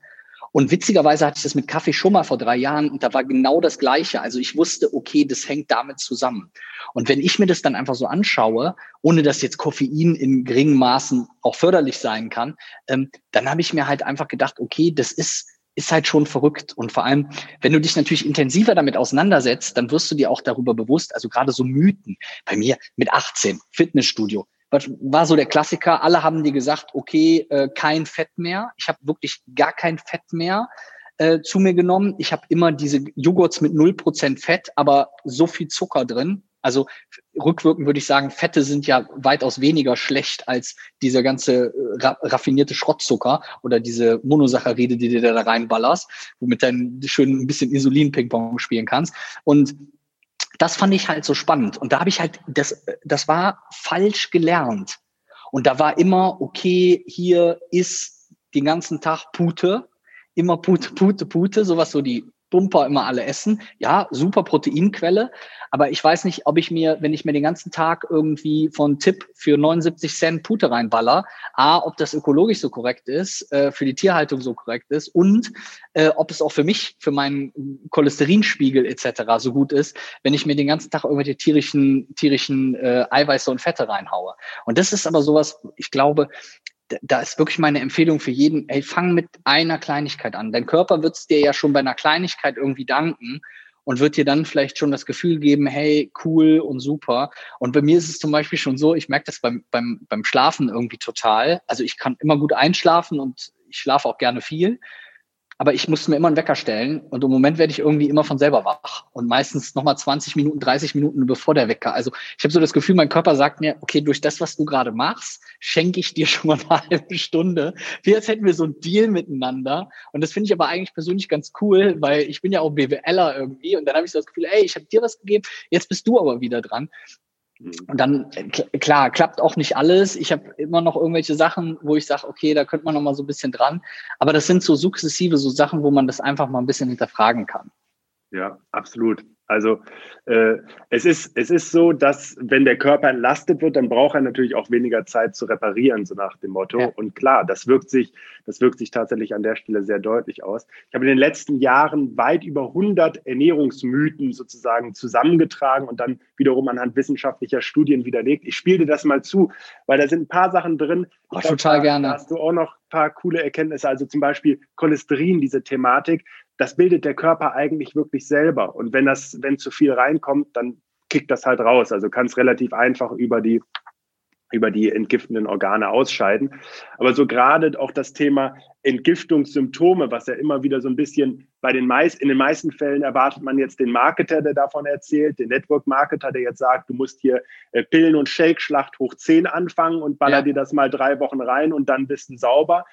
Und witzigerweise hatte ich das mit Kaffee schon mal vor drei Jahren und da war genau das Gleiche. Also ich wusste, okay, das hängt damit zusammen. Und wenn ich mir das dann einfach so anschaue, ohne dass jetzt Koffein in geringen Maßen auch förderlich sein kann, ähm, dann habe ich mir halt einfach gedacht, okay, das ist ist halt schon verrückt. Und vor allem, wenn du dich natürlich intensiver damit auseinandersetzt, dann wirst du dir auch darüber bewusst, also gerade so Mythen. Bei mir mit 18, Fitnessstudio, was war so der Klassiker? Alle haben dir gesagt, okay, äh, kein Fett mehr. Ich habe wirklich gar kein Fett mehr äh, zu mir genommen. Ich habe immer diese Joghurts mit 0% Fett, aber so viel Zucker drin. Also rückwirkend würde ich sagen, Fette sind ja weitaus weniger schlecht als dieser ganze äh, ra raffinierte Schrottzucker oder diese Monosaccharide, die du da reinballerst, womit du schön ein bisschen Insulin-Ping-Pong spielen kannst. Und das fand ich halt so spannend. Und da habe ich halt, das, das war falsch gelernt. Und da war immer, okay, hier ist den ganzen Tag Pute, immer Pute, Pute, Pute, sowas so die Bumper immer alle essen. Ja, super Proteinquelle. Aber ich weiß nicht, ob ich mir, wenn ich mir den ganzen Tag irgendwie von Tipp für 79 Cent Pute reinballer, A, ob das ökologisch so korrekt ist, äh, für die Tierhaltung so korrekt ist und äh, ob es auch für mich, für meinen Cholesterinspiegel etc. so gut ist, wenn ich mir den ganzen Tag irgendwelche tierischen, tierischen äh, Eiweiße und Fette reinhaue. Und das ist aber sowas, ich glaube, da ist wirklich meine Empfehlung für jeden, ey, fang mit einer Kleinigkeit an. Dein Körper wird es dir ja schon bei einer Kleinigkeit irgendwie danken und wird dir dann vielleicht schon das Gefühl geben, hey, cool und super. Und bei mir ist es zum Beispiel schon so, ich merke das beim, beim, beim Schlafen irgendwie total. Also ich kann immer gut einschlafen und ich schlafe auch gerne viel aber ich musste mir immer einen Wecker stellen und im Moment werde ich irgendwie immer von selber wach und meistens nochmal 20 Minuten, 30 Minuten bevor der Wecker. Also ich habe so das Gefühl, mein Körper sagt mir, okay, durch das, was du gerade machst, schenke ich dir schon mal eine halbe Stunde. Wie als hätten wir so ein Deal miteinander und das finde ich aber eigentlich persönlich ganz cool, weil ich bin ja auch BWLer irgendwie und dann habe ich so das Gefühl, ey, ich habe dir was gegeben, jetzt bist du aber wieder dran. Mhm. Und dann, klar, klappt auch nicht alles. Ich habe immer noch irgendwelche Sachen, wo ich sage, okay, da könnte man noch mal so ein bisschen dran. Aber das sind so sukzessive so Sachen, wo man das einfach mal ein bisschen hinterfragen kann. Ja, absolut. Also äh, es, ist, es ist so, dass wenn der Körper entlastet wird, dann braucht er natürlich auch weniger Zeit zu reparieren, so nach dem Motto. Ja. Und klar, das wirkt sich, das wirkt sich tatsächlich an der Stelle sehr deutlich aus. Ich habe in den letzten Jahren weit über 100 Ernährungsmythen sozusagen zusammengetragen und dann wiederum anhand wissenschaftlicher Studien widerlegt. Ich spiele dir das mal zu, weil da sind ein paar Sachen drin. Oh, glaub, total da, gerne. Da hast du auch noch ein paar coole Erkenntnisse. Also zum Beispiel Cholesterin, diese Thematik das bildet der Körper eigentlich wirklich selber. Und wenn das, wenn zu viel reinkommt, dann kickt das halt raus. Also kann es relativ einfach über die über die entgiftenden Organe ausscheiden. Aber so gerade auch das Thema Entgiftungssymptome, was ja immer wieder so ein bisschen bei den meisten, in den meisten Fällen erwartet man jetzt den Marketer, der davon erzählt, den Network-Marketer, der jetzt sagt, du musst hier äh, Pillen- und Shake-Schlacht hoch 10 anfangen und baller ja. dir das mal drei Wochen rein und dann bist du sauber.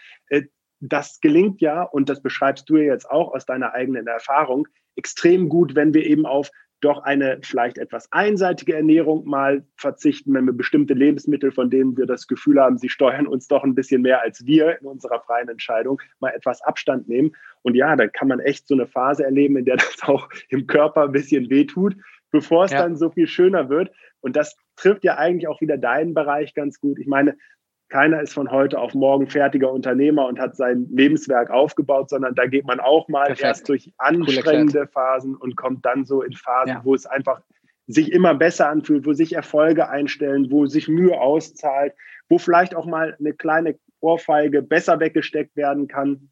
Das gelingt ja, und das beschreibst du ja jetzt auch aus deiner eigenen Erfahrung, extrem gut, wenn wir eben auf doch eine vielleicht etwas einseitige Ernährung mal verzichten, wenn wir bestimmte Lebensmittel, von denen wir das Gefühl haben, sie steuern uns doch ein bisschen mehr als wir in unserer freien Entscheidung, mal etwas Abstand nehmen. Und ja, dann kann man echt so eine Phase erleben, in der das auch im Körper ein bisschen wehtut, bevor es ja. dann so viel schöner wird. Und das trifft ja eigentlich auch wieder deinen Bereich ganz gut. Ich meine, keiner ist von heute auf morgen fertiger Unternehmer und hat sein Lebenswerk aufgebaut, sondern da geht man auch mal Perfekt. erst durch anstrengende Phasen und kommt dann so in Phasen, ja. wo es einfach sich immer besser anfühlt, wo sich Erfolge einstellen, wo sich Mühe auszahlt, wo vielleicht auch mal eine kleine Ohrfeige besser weggesteckt werden kann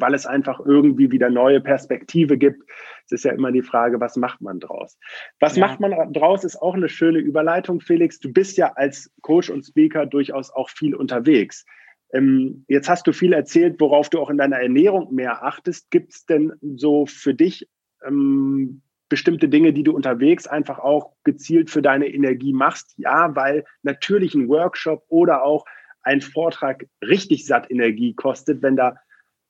weil es einfach irgendwie wieder neue Perspektive gibt. Es ist ja immer die Frage, was macht man draus? Was ja. macht man draus, ist auch eine schöne Überleitung, Felix. Du bist ja als Coach und Speaker durchaus auch viel unterwegs. Ähm, jetzt hast du viel erzählt, worauf du auch in deiner Ernährung mehr achtest. Gibt es denn so für dich ähm, bestimmte Dinge, die du unterwegs einfach auch gezielt für deine Energie machst? Ja, weil natürlich ein Workshop oder auch ein Vortrag richtig satt Energie kostet, wenn da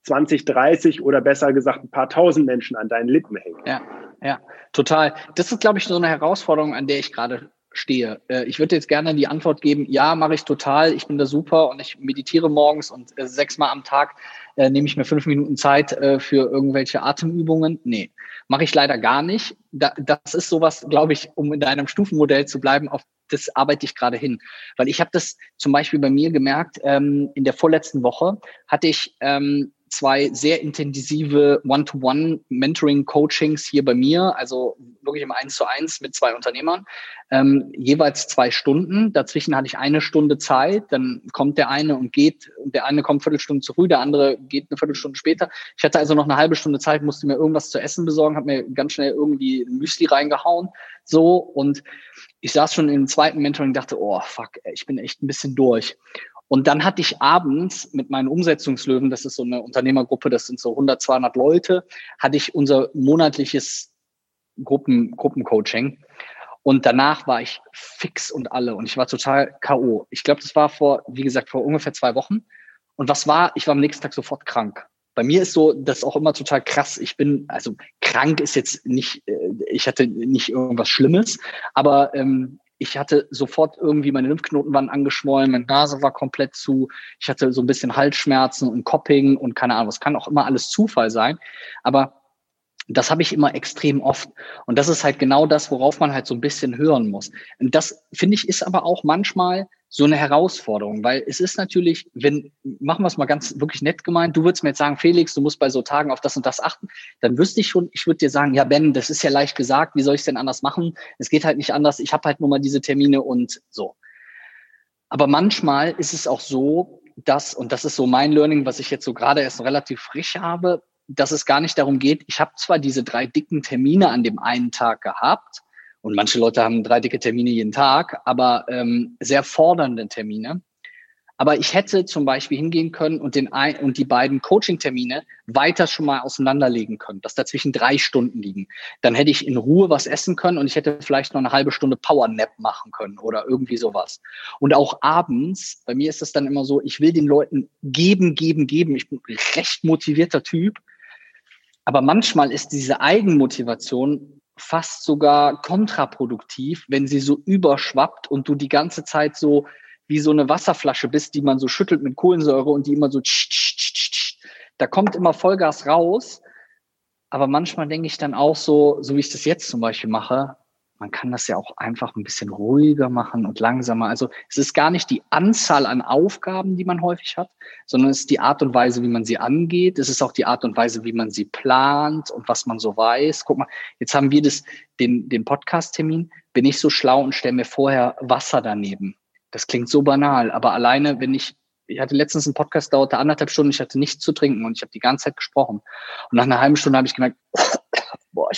20, 30 oder besser gesagt ein paar tausend Menschen an deinen Lippen hängen. Ja, ja, total. Das ist, glaube ich, so eine Herausforderung, an der ich gerade stehe. Äh, ich würde jetzt gerne die Antwort geben, ja, mache ich total, ich bin da super und ich meditiere morgens und äh, sechsmal am Tag äh, nehme ich mir fünf Minuten Zeit äh, für irgendwelche Atemübungen. Nee, mache ich leider gar nicht. Da, das ist sowas, glaube ich, um in deinem Stufenmodell zu bleiben, auf das arbeite ich gerade hin. Weil ich habe das zum Beispiel bei mir gemerkt, ähm, in der vorletzten Woche hatte ich ähm, zwei sehr intensive One-to-One-Mentoring-Coachings hier bei mir, also wirklich im Eins zu eins mit zwei Unternehmern, ähm, jeweils zwei Stunden. Dazwischen hatte ich eine Stunde Zeit, dann kommt der eine und geht, der eine kommt Viertelstunde zu früh, der andere geht eine Viertelstunde später. Ich hatte also noch eine halbe Stunde Zeit, musste mir irgendwas zu essen besorgen, habe mir ganz schnell irgendwie Müsli reingehauen, so und ich saß schon im zweiten Mentoring dachte, oh fuck, ich bin echt ein bisschen durch. Und dann hatte ich abends mit meinen Umsetzungslöwen, das ist so eine Unternehmergruppe, das sind so 100, 200 Leute, hatte ich unser monatliches Gruppen, Gruppencoaching. Und danach war ich fix und alle und ich war total K.O. Ich glaube, das war vor, wie gesagt, vor ungefähr zwei Wochen. Und was war? Ich war am nächsten Tag sofort krank. Bei mir ist so, das ist auch immer total krass. Ich bin, also krank ist jetzt nicht, äh, ich hatte nicht irgendwas Schlimmes, aber ähm, ich hatte sofort irgendwie meine Lymphknoten waren angeschwollen, meine Nase war komplett zu, ich hatte so ein bisschen Halsschmerzen und Copping und keine Ahnung, es kann auch immer alles Zufall sein, aber das habe ich immer extrem oft. Und das ist halt genau das, worauf man halt so ein bisschen hören muss. Und das, finde ich, ist aber auch manchmal so eine Herausforderung, weil es ist natürlich, wenn, machen wir es mal ganz wirklich nett gemeint, du würdest mir jetzt sagen, Felix, du musst bei so Tagen auf das und das achten, dann wüsste ich schon, ich würde dir sagen, ja, Ben, das ist ja leicht gesagt, wie soll ich es denn anders machen? Es geht halt nicht anders, ich habe halt nur mal diese Termine und so. Aber manchmal ist es auch so, dass, und das ist so mein Learning, was ich jetzt so gerade erst relativ frisch habe, dass es gar nicht darum geht, ich habe zwar diese drei dicken Termine an dem einen Tag gehabt, und manche Leute haben drei dicke Termine jeden Tag, aber ähm, sehr fordernde Termine. Aber ich hätte zum Beispiel hingehen können und, den ein, und die beiden Coaching-Termine weiter schon mal auseinanderlegen können, dass dazwischen drei Stunden liegen. Dann hätte ich in Ruhe was essen können und ich hätte vielleicht noch eine halbe Stunde Power-Nap machen können oder irgendwie sowas. Und auch abends, bei mir ist es dann immer so, ich will den Leuten geben, geben, geben. Ich bin ein recht motivierter Typ. Aber manchmal ist diese Eigenmotivation fast sogar kontraproduktiv, wenn sie so überschwappt und du die ganze Zeit so wie so eine Wasserflasche bist, die man so schüttelt mit Kohlensäure und die immer so tsch, tsch, tsch, tsch, da kommt immer Vollgas raus. Aber manchmal denke ich dann auch so, so wie ich das jetzt zum Beispiel mache, man kann das ja auch einfach ein bisschen ruhiger machen und langsamer. Also es ist gar nicht die Anzahl an Aufgaben, die man häufig hat, sondern es ist die Art und Weise, wie man sie angeht. Es ist auch die Art und Weise, wie man sie plant und was man so weiß. Guck mal, jetzt haben wir das, den, den Podcast-Termin. Bin ich so schlau und stelle mir vorher Wasser daneben. Das klingt so banal, aber alleine, wenn ich ich hatte letztens einen Podcast, dauerte anderthalb Stunden, ich hatte nichts zu trinken und ich habe die ganze Zeit gesprochen. Und nach einer halben Stunde habe ich gemerkt, boah,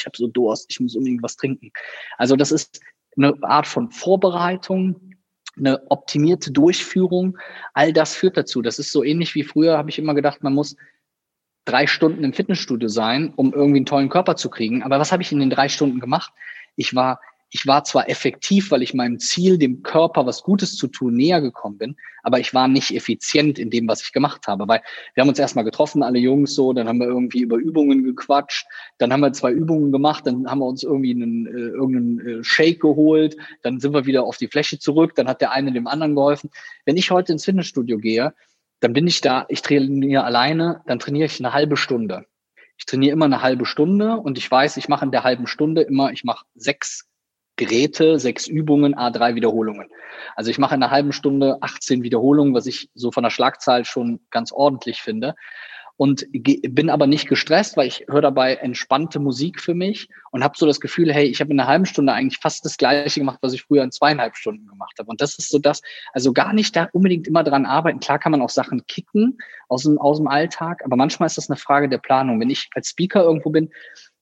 ich habe so Durst, ich muss unbedingt was trinken. Also das ist eine Art von Vorbereitung, eine optimierte Durchführung. All das führt dazu. Das ist so ähnlich wie früher, habe ich immer gedacht, man muss drei Stunden im Fitnessstudio sein, um irgendwie einen tollen Körper zu kriegen. Aber was habe ich in den drei Stunden gemacht? Ich war ich war zwar effektiv, weil ich meinem Ziel, dem Körper was Gutes zu tun, näher gekommen bin, aber ich war nicht effizient in dem, was ich gemacht habe. Weil wir haben uns erstmal getroffen, alle Jungs so, dann haben wir irgendwie über Übungen gequatscht, dann haben wir zwei Übungen gemacht, dann haben wir uns irgendwie einen, äh, irgendeinen äh, Shake geholt, dann sind wir wieder auf die Fläche zurück, dann hat der eine dem anderen geholfen. Wenn ich heute ins Fitnessstudio gehe, dann bin ich da, ich trainiere alleine, dann trainiere ich eine halbe Stunde. Ich trainiere immer eine halbe Stunde und ich weiß, ich mache in der halben Stunde immer, ich mache sechs Geräte, sechs Übungen, A3 Wiederholungen. Also ich mache in einer halben Stunde 18 Wiederholungen, was ich so von der Schlagzahl schon ganz ordentlich finde und bin aber nicht gestresst, weil ich höre dabei entspannte Musik für mich und habe so das Gefühl, hey, ich habe in einer halben Stunde eigentlich fast das Gleiche gemacht, was ich früher in zweieinhalb Stunden gemacht habe. Und das ist so das, also gar nicht da unbedingt immer dran arbeiten. Klar kann man auch Sachen kicken aus dem, aus dem Alltag, aber manchmal ist das eine Frage der Planung. Wenn ich als Speaker irgendwo bin,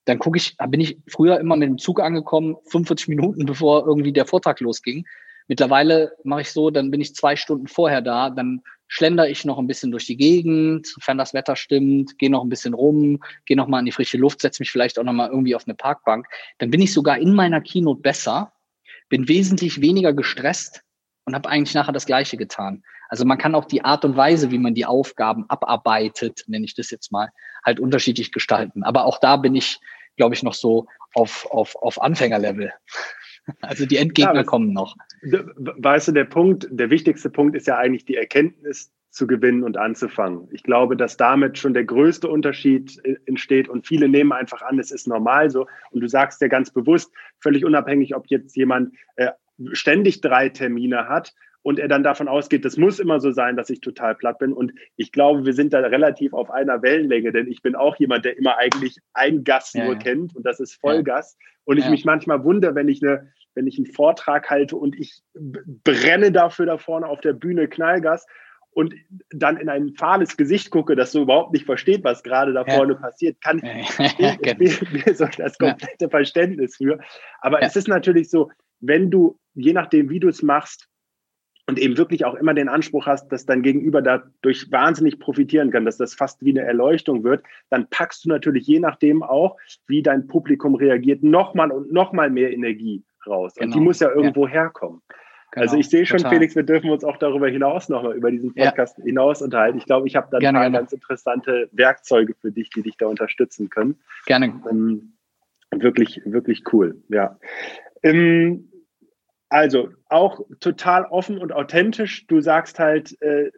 dann gucke ich, bin ich früher immer mit dem Zug angekommen, 45 Minuten bevor irgendwie der Vortrag losging. Mittlerweile mache ich so, dann bin ich zwei Stunden vorher da, dann schlender ich noch ein bisschen durch die Gegend, sofern das Wetter stimmt, gehe noch ein bisschen rum, gehe noch mal in die frische Luft, setze mich vielleicht auch noch mal irgendwie auf eine Parkbank. Dann bin ich sogar in meiner Keynote besser, bin wesentlich weniger gestresst und habe eigentlich nachher das Gleiche getan. Also man kann auch die Art und Weise, wie man die Aufgaben abarbeitet, nenne ich das jetzt mal, halt unterschiedlich gestalten. Aber auch da bin ich, glaube ich, noch so auf, auf, auf Anfängerlevel. Also die Endgegner ja, kommen noch. Weißt du, der Punkt, der wichtigste Punkt ist ja eigentlich die Erkenntnis zu gewinnen und anzufangen. Ich glaube, dass damit schon der größte Unterschied äh, entsteht und viele nehmen einfach an, es ist normal so. Und du sagst ja ganz bewusst, völlig unabhängig, ob jetzt jemand äh, ständig drei Termine hat und er dann davon ausgeht, das muss immer so sein, dass ich total platt bin. Und ich glaube, wir sind da relativ auf einer Wellenlänge, denn ich bin auch jemand, der immer eigentlich ein Gas ja, nur ja. kennt und das ist Vollgas. Ja. Und ich mich manchmal wundere, wenn ich eine, wenn ich einen Vortrag halte und ich brenne dafür da vorne auf der Bühne Knallgas und dann in ein fahles Gesicht gucke, das so überhaupt nicht versteht, was gerade da vorne passiert, kann ich, ich mir so das komplette Verständnis für. Aber es ist natürlich so, wenn du, je nachdem, wie du es machst, und eben wirklich auch immer den Anspruch hast, dass dein Gegenüber dadurch wahnsinnig profitieren kann, dass das fast wie eine Erleuchtung wird, dann packst du natürlich je nachdem auch, wie dein Publikum reagiert, nochmal und nochmal mehr Energie raus. Genau. Und die genau. muss ja irgendwo ja. herkommen. Genau. Also ich sehe schon, Total. Felix, wir dürfen uns auch darüber hinaus nochmal über diesen Podcast ja. hinaus unterhalten. Ich glaube, ich habe da ein paar ganz interessante Werkzeuge für dich, die dich da unterstützen können. Gerne. Ähm, wirklich, wirklich cool. Ja. Ähm, also auch total offen und authentisch. Du sagst halt, äh,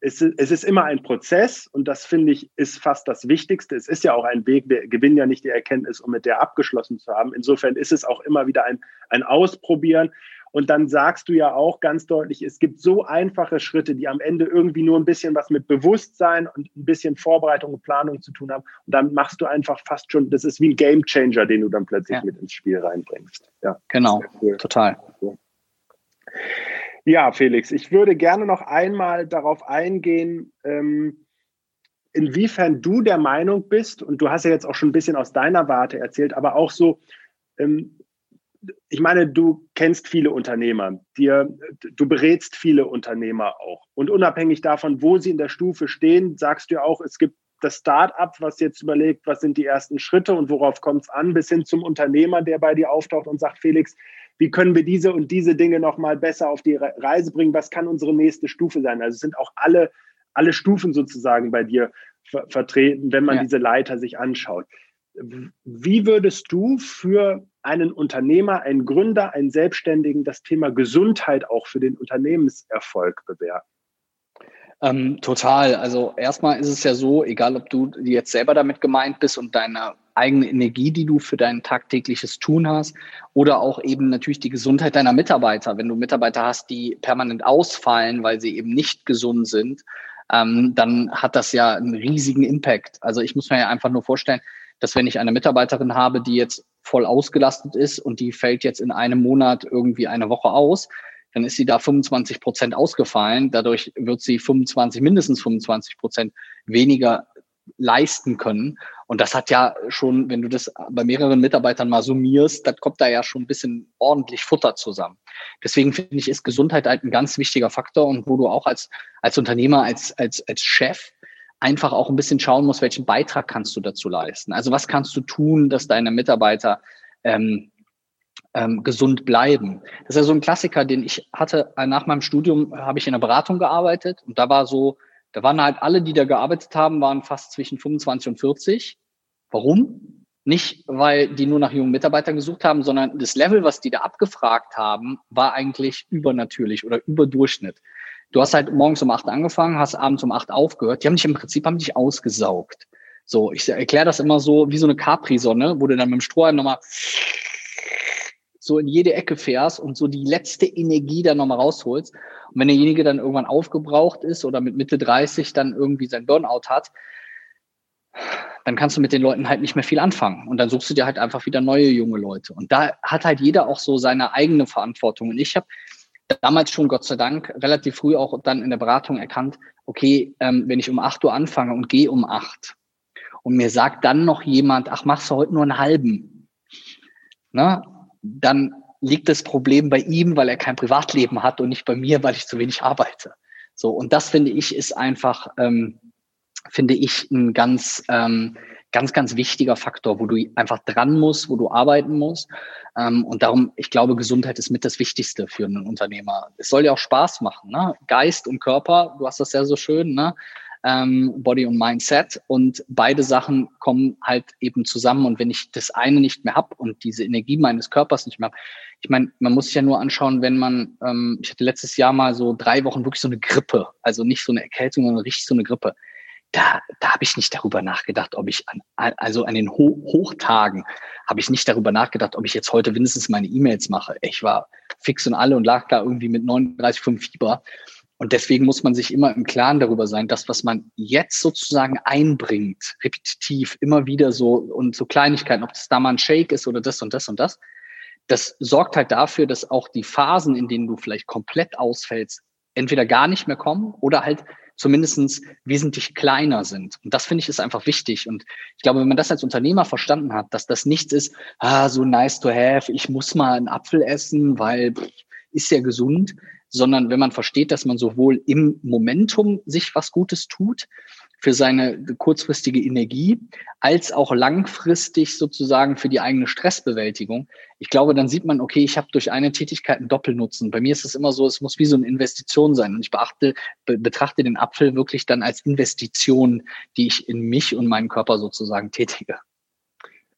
es, es, ist immer ein Prozess und das finde ich ist fast das Wichtigste. Es ist ja auch ein Weg, wir gewinnen ja nicht die Erkenntnis, um mit der abgeschlossen zu haben. Insofern ist es auch immer wieder ein, ein Ausprobieren. Und dann sagst du ja auch ganz deutlich, es gibt so einfache Schritte, die am Ende irgendwie nur ein bisschen was mit Bewusstsein und ein bisschen Vorbereitung und Planung zu tun haben. Und dann machst du einfach fast schon, das ist wie ein Game Changer, den du dann plötzlich ja. mit ins Spiel reinbringst. Ja, genau, cool. total. Cool. Ja, Felix, ich würde gerne noch einmal darauf eingehen, ähm, inwiefern du der Meinung bist, und du hast ja jetzt auch schon ein bisschen aus deiner Warte erzählt, aber auch so, ähm, ich meine, du kennst viele Unternehmer, dir, du berätst viele Unternehmer auch. Und unabhängig davon, wo sie in der Stufe stehen, sagst du ja auch, es gibt das Start-up, was jetzt überlegt, was sind die ersten Schritte und worauf kommt es an, bis hin zum Unternehmer, der bei dir auftaucht und sagt, Felix, wie können wir diese und diese Dinge nochmal besser auf die Reise bringen, was kann unsere nächste Stufe sein. Also es sind auch alle, alle Stufen sozusagen bei dir ver vertreten, wenn man ja. diese Leiter sich anschaut. Wie würdest du für einen Unternehmer, einen Gründer, einen Selbstständigen das Thema Gesundheit auch für den Unternehmenserfolg bewerten? Ähm, total. Also erstmal ist es ja so, egal ob du jetzt selber damit gemeint bist und deine eigene Energie, die du für dein tagtägliches Tun hast, oder auch eben natürlich die Gesundheit deiner Mitarbeiter. Wenn du Mitarbeiter hast, die permanent ausfallen, weil sie eben nicht gesund sind, ähm, dann hat das ja einen riesigen Impact. Also ich muss mir ja einfach nur vorstellen, dass wenn ich eine Mitarbeiterin habe, die jetzt voll ausgelastet ist und die fällt jetzt in einem Monat irgendwie eine Woche aus, dann ist sie da 25 Prozent ausgefallen. Dadurch wird sie 25, mindestens 25 Prozent weniger leisten können. Und das hat ja schon, wenn du das bei mehreren Mitarbeitern mal summierst, dann kommt da ja schon ein bisschen ordentlich Futter zusammen. Deswegen finde ich, ist Gesundheit halt ein ganz wichtiger Faktor und wo du auch als, als Unternehmer, als, als, als Chef einfach auch ein bisschen schauen musst, welchen Beitrag kannst du dazu leisten. Also was kannst du tun, dass deine Mitarbeiter ähm, ähm, gesund bleiben. Das ist ja so ein Klassiker, den ich hatte. Nach meinem Studium habe ich in der Beratung gearbeitet und da war so, da waren halt alle, die da gearbeitet haben, waren fast zwischen 25 und 40. Warum? Nicht, weil die nur nach jungen Mitarbeitern gesucht haben, sondern das Level, was die da abgefragt haben, war eigentlich übernatürlich oder überdurchschnitt. Du hast halt morgens um acht angefangen, hast abends um acht aufgehört. Die haben dich im Prinzip haben dich ausgesaugt. So, ich erkläre das immer so wie so eine Capri-Sonne, wo du dann mit dem Strohhalm nochmal so in jede Ecke fährst und so die letzte Energie dann nochmal rausholst. Und wenn derjenige dann irgendwann aufgebraucht ist oder mit Mitte 30 dann irgendwie sein Burnout hat, dann kannst du mit den Leuten halt nicht mehr viel anfangen. Und dann suchst du dir halt einfach wieder neue junge Leute. Und da hat halt jeder auch so seine eigene Verantwortung. Und ich habe damals schon, Gott sei Dank, relativ früh auch dann in der Beratung erkannt, okay, ähm, wenn ich um 8 Uhr anfange und gehe um 8 und mir sagt dann noch jemand, ach, machst du heute nur einen halben, ne? dann liegt das Problem bei ihm, weil er kein Privatleben hat und nicht bei mir, weil ich zu wenig arbeite. So, und das finde ich ist einfach, ähm, finde ich, ein ganz, ähm, ganz, ganz wichtiger Faktor, wo du einfach dran musst, wo du arbeiten musst. Ähm, und darum, ich glaube, Gesundheit ist mit das Wichtigste für einen Unternehmer. Es soll ja auch Spaß machen, ne? Geist und Körper, du hast das ja so schön, ne? ähm, Body und Mindset. Und beide Sachen kommen halt eben zusammen. Und wenn ich das eine nicht mehr habe und diese Energie meines Körpers nicht mehr habe, ich meine, man muss sich ja nur anschauen, wenn man, ähm, ich hatte letztes Jahr mal so drei Wochen wirklich so eine Grippe, also nicht so eine Erkältung, sondern richtig so eine Grippe. Da, da habe ich nicht darüber nachgedacht, ob ich an, also an den Ho Hochtagen habe ich nicht darüber nachgedacht, ob ich jetzt heute mindestens meine E-Mails mache. Ich war fix und alle und lag da irgendwie mit 39,5 Fieber und deswegen muss man sich immer im Klaren darüber sein, dass was man jetzt sozusagen einbringt, repetitiv, immer wieder so und so Kleinigkeiten, ob das da mal ein Shake ist oder das und das und das, das sorgt halt dafür, dass auch die Phasen, in denen du vielleicht komplett ausfällst, entweder gar nicht mehr kommen oder halt zumindestens wesentlich kleiner sind. Und das finde ich ist einfach wichtig. Und ich glaube, wenn man das als Unternehmer verstanden hat, dass das nichts ist, ah, so nice to have, ich muss mal einen Apfel essen, weil pff, ist ja gesund, sondern wenn man versteht, dass man sowohl im Momentum sich was Gutes tut für seine kurzfristige Energie, als auch langfristig sozusagen für die eigene Stressbewältigung. Ich glaube, dann sieht man, okay, ich habe durch eine Tätigkeit einen Doppelnutzen. Bei mir ist es immer so, es muss wie so eine Investition sein. Und ich beachte, be betrachte den Apfel wirklich dann als Investition, die ich in mich und meinen Körper sozusagen tätige.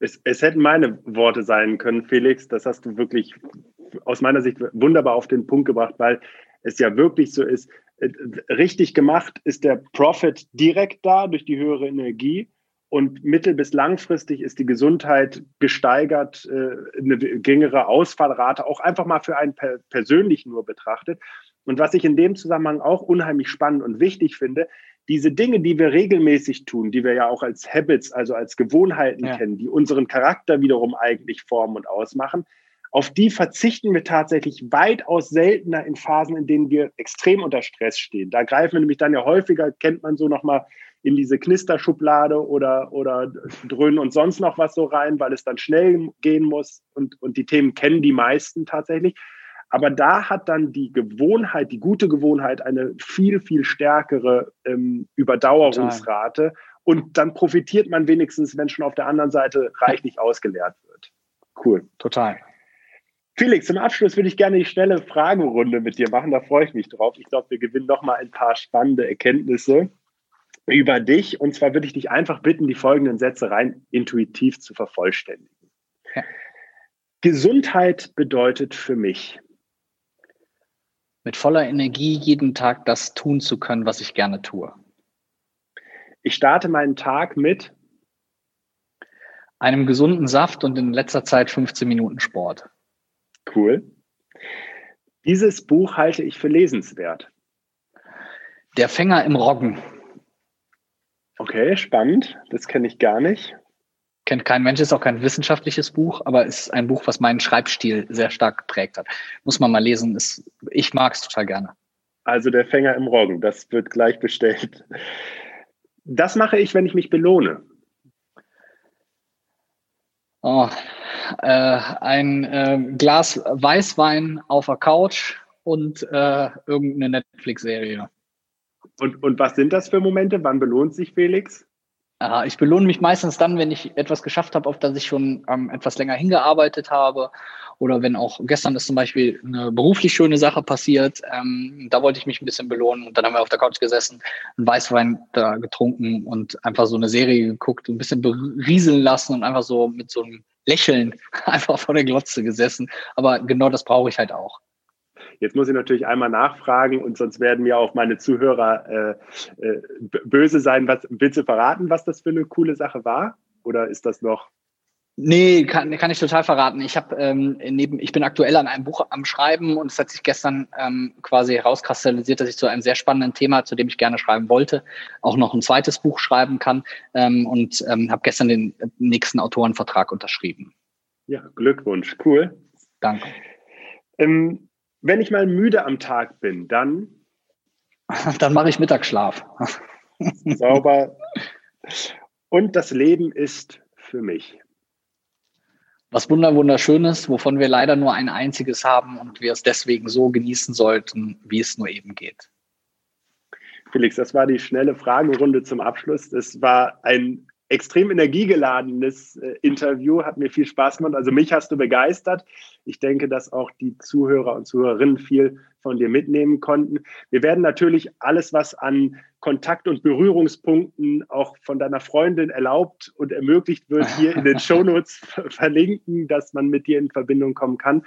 Es, es hätten meine Worte sein können, Felix. Das hast du wirklich aus meiner Sicht wunderbar auf den Punkt gebracht, weil es ja wirklich so ist, richtig gemacht ist der Profit direkt da durch die höhere Energie und mittel- bis langfristig ist die Gesundheit gesteigert, äh, eine geringere Ausfallrate, auch einfach mal für einen persönlich nur betrachtet. Und was ich in dem Zusammenhang auch unheimlich spannend und wichtig finde, diese Dinge, die wir regelmäßig tun, die wir ja auch als Habits, also als Gewohnheiten ja. kennen, die unseren Charakter wiederum eigentlich formen und ausmachen, auf die verzichten wir tatsächlich weitaus seltener in Phasen, in denen wir extrem unter Stress stehen. Da greifen wir nämlich dann ja häufiger, kennt man so nochmal in diese Knisterschublade oder, oder Dröhnen und sonst noch was so rein, weil es dann schnell gehen muss und, und die Themen kennen die meisten tatsächlich. Aber da hat dann die Gewohnheit, die gute Gewohnheit, eine viel, viel stärkere ähm, Überdauerungsrate. Total. Und dann profitiert man wenigstens, wenn schon auf der anderen Seite reichlich ausgeleert wird. Cool. Total. Felix, zum Abschluss würde ich gerne die schnelle Fragerunde mit dir machen. Da freue ich mich drauf. Ich glaube, wir gewinnen noch mal ein paar spannende Erkenntnisse über dich. Und zwar würde ich dich einfach bitten, die folgenden Sätze rein intuitiv zu vervollständigen. Ja. Gesundheit bedeutet für mich. Mit voller Energie jeden Tag das tun zu können, was ich gerne tue. Ich starte meinen Tag mit einem gesunden Saft und in letzter Zeit 15 Minuten Sport. Cool. Dieses Buch halte ich für lesenswert. Der Fänger im Roggen. Okay, spannend. Das kenne ich gar nicht. Kennt kein Mensch, ist auch kein wissenschaftliches Buch, aber ist ein Buch, was meinen Schreibstil sehr stark geprägt hat. Muss man mal lesen. Ist, ich mag es total gerne. Also der Fänger im Roggen, das wird gleich bestellt. Das mache ich, wenn ich mich belohne. Oh, äh, ein äh, Glas Weißwein auf der Couch und äh, irgendeine Netflix-Serie. Und, und was sind das für Momente? Wann belohnt sich Felix? Ich belohne mich meistens dann, wenn ich etwas geschafft habe, auf das ich schon ähm, etwas länger hingearbeitet habe oder wenn auch gestern ist zum Beispiel eine beruflich schöne Sache passiert, ähm, da wollte ich mich ein bisschen belohnen und dann haben wir auf der Couch gesessen, einen Weißwein da getrunken und einfach so eine Serie geguckt, ein bisschen berieseln lassen und einfach so mit so einem Lächeln einfach vor der Glotze gesessen. Aber genau das brauche ich halt auch. Jetzt muss ich natürlich einmal nachfragen und sonst werden mir auch meine Zuhörer äh, äh, böse sein. Was, willst du verraten, was das für eine coole Sache war? Oder ist das noch Nee, kann, kann ich total verraten. Ich habe ähm, neben, ich bin aktuell an einem Buch am Schreiben und es hat sich gestern ähm, quasi herauskristallisiert, dass ich zu einem sehr spannenden Thema, zu dem ich gerne schreiben wollte, auch noch ein zweites Buch schreiben kann ähm, und ähm, habe gestern den nächsten Autorenvertrag unterschrieben. Ja, Glückwunsch, cool. Danke. Ähm, wenn ich mal müde am Tag bin, dann? dann mache ich Mittagsschlaf. Sauber. Und das Leben ist für mich was wunderschönes, wovon wir leider nur ein einziges haben und wir es deswegen so genießen sollten, wie es nur eben geht. Felix, das war die schnelle Fragerunde zum Abschluss. Es war ein extrem energiegeladenes äh, Interview, hat mir viel Spaß gemacht. Also mich hast du begeistert. Ich denke, dass auch die Zuhörer und Zuhörerinnen viel von dir mitnehmen konnten. Wir werden natürlich alles, was an Kontakt- und Berührungspunkten auch von deiner Freundin erlaubt und ermöglicht wird, hier in den Shownotes verlinken, dass man mit dir in Verbindung kommen kann.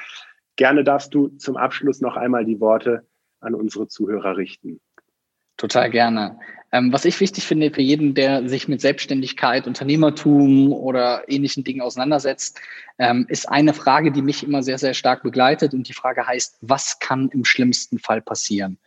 Gerne darfst du zum Abschluss noch einmal die Worte an unsere Zuhörer richten. Total gerne. Ähm, was ich wichtig finde für jeden, der sich mit Selbstständigkeit, Unternehmertum oder ähnlichen Dingen auseinandersetzt, ähm, ist eine Frage, die mich immer sehr, sehr stark begleitet. Und die Frage heißt, was kann im schlimmsten Fall passieren?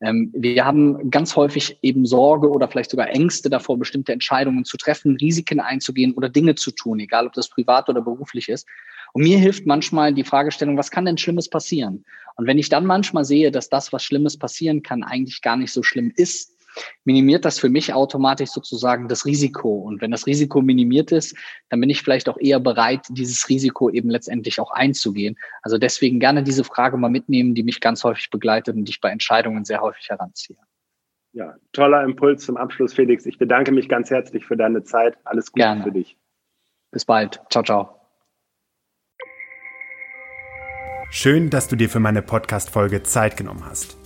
Ähm, wir haben ganz häufig eben Sorge oder vielleicht sogar Ängste davor, bestimmte Entscheidungen zu treffen, Risiken einzugehen oder Dinge zu tun, egal ob das privat oder beruflich ist. Und mir hilft manchmal die Fragestellung, was kann denn Schlimmes passieren? Und wenn ich dann manchmal sehe, dass das, was Schlimmes passieren kann, eigentlich gar nicht so schlimm ist, minimiert das für mich automatisch sozusagen das Risiko. Und wenn das Risiko minimiert ist, dann bin ich vielleicht auch eher bereit, dieses Risiko eben letztendlich auch einzugehen. Also deswegen gerne diese Frage mal mitnehmen, die mich ganz häufig begleitet und die ich bei Entscheidungen sehr häufig heranziehe. Ja, toller Impuls zum Abschluss, Felix. Ich bedanke mich ganz herzlich für deine Zeit. Alles Gute gerne. für dich. Bis bald. Ciao, ciao. Schön, dass du dir für meine Podcast-Folge Zeit genommen hast.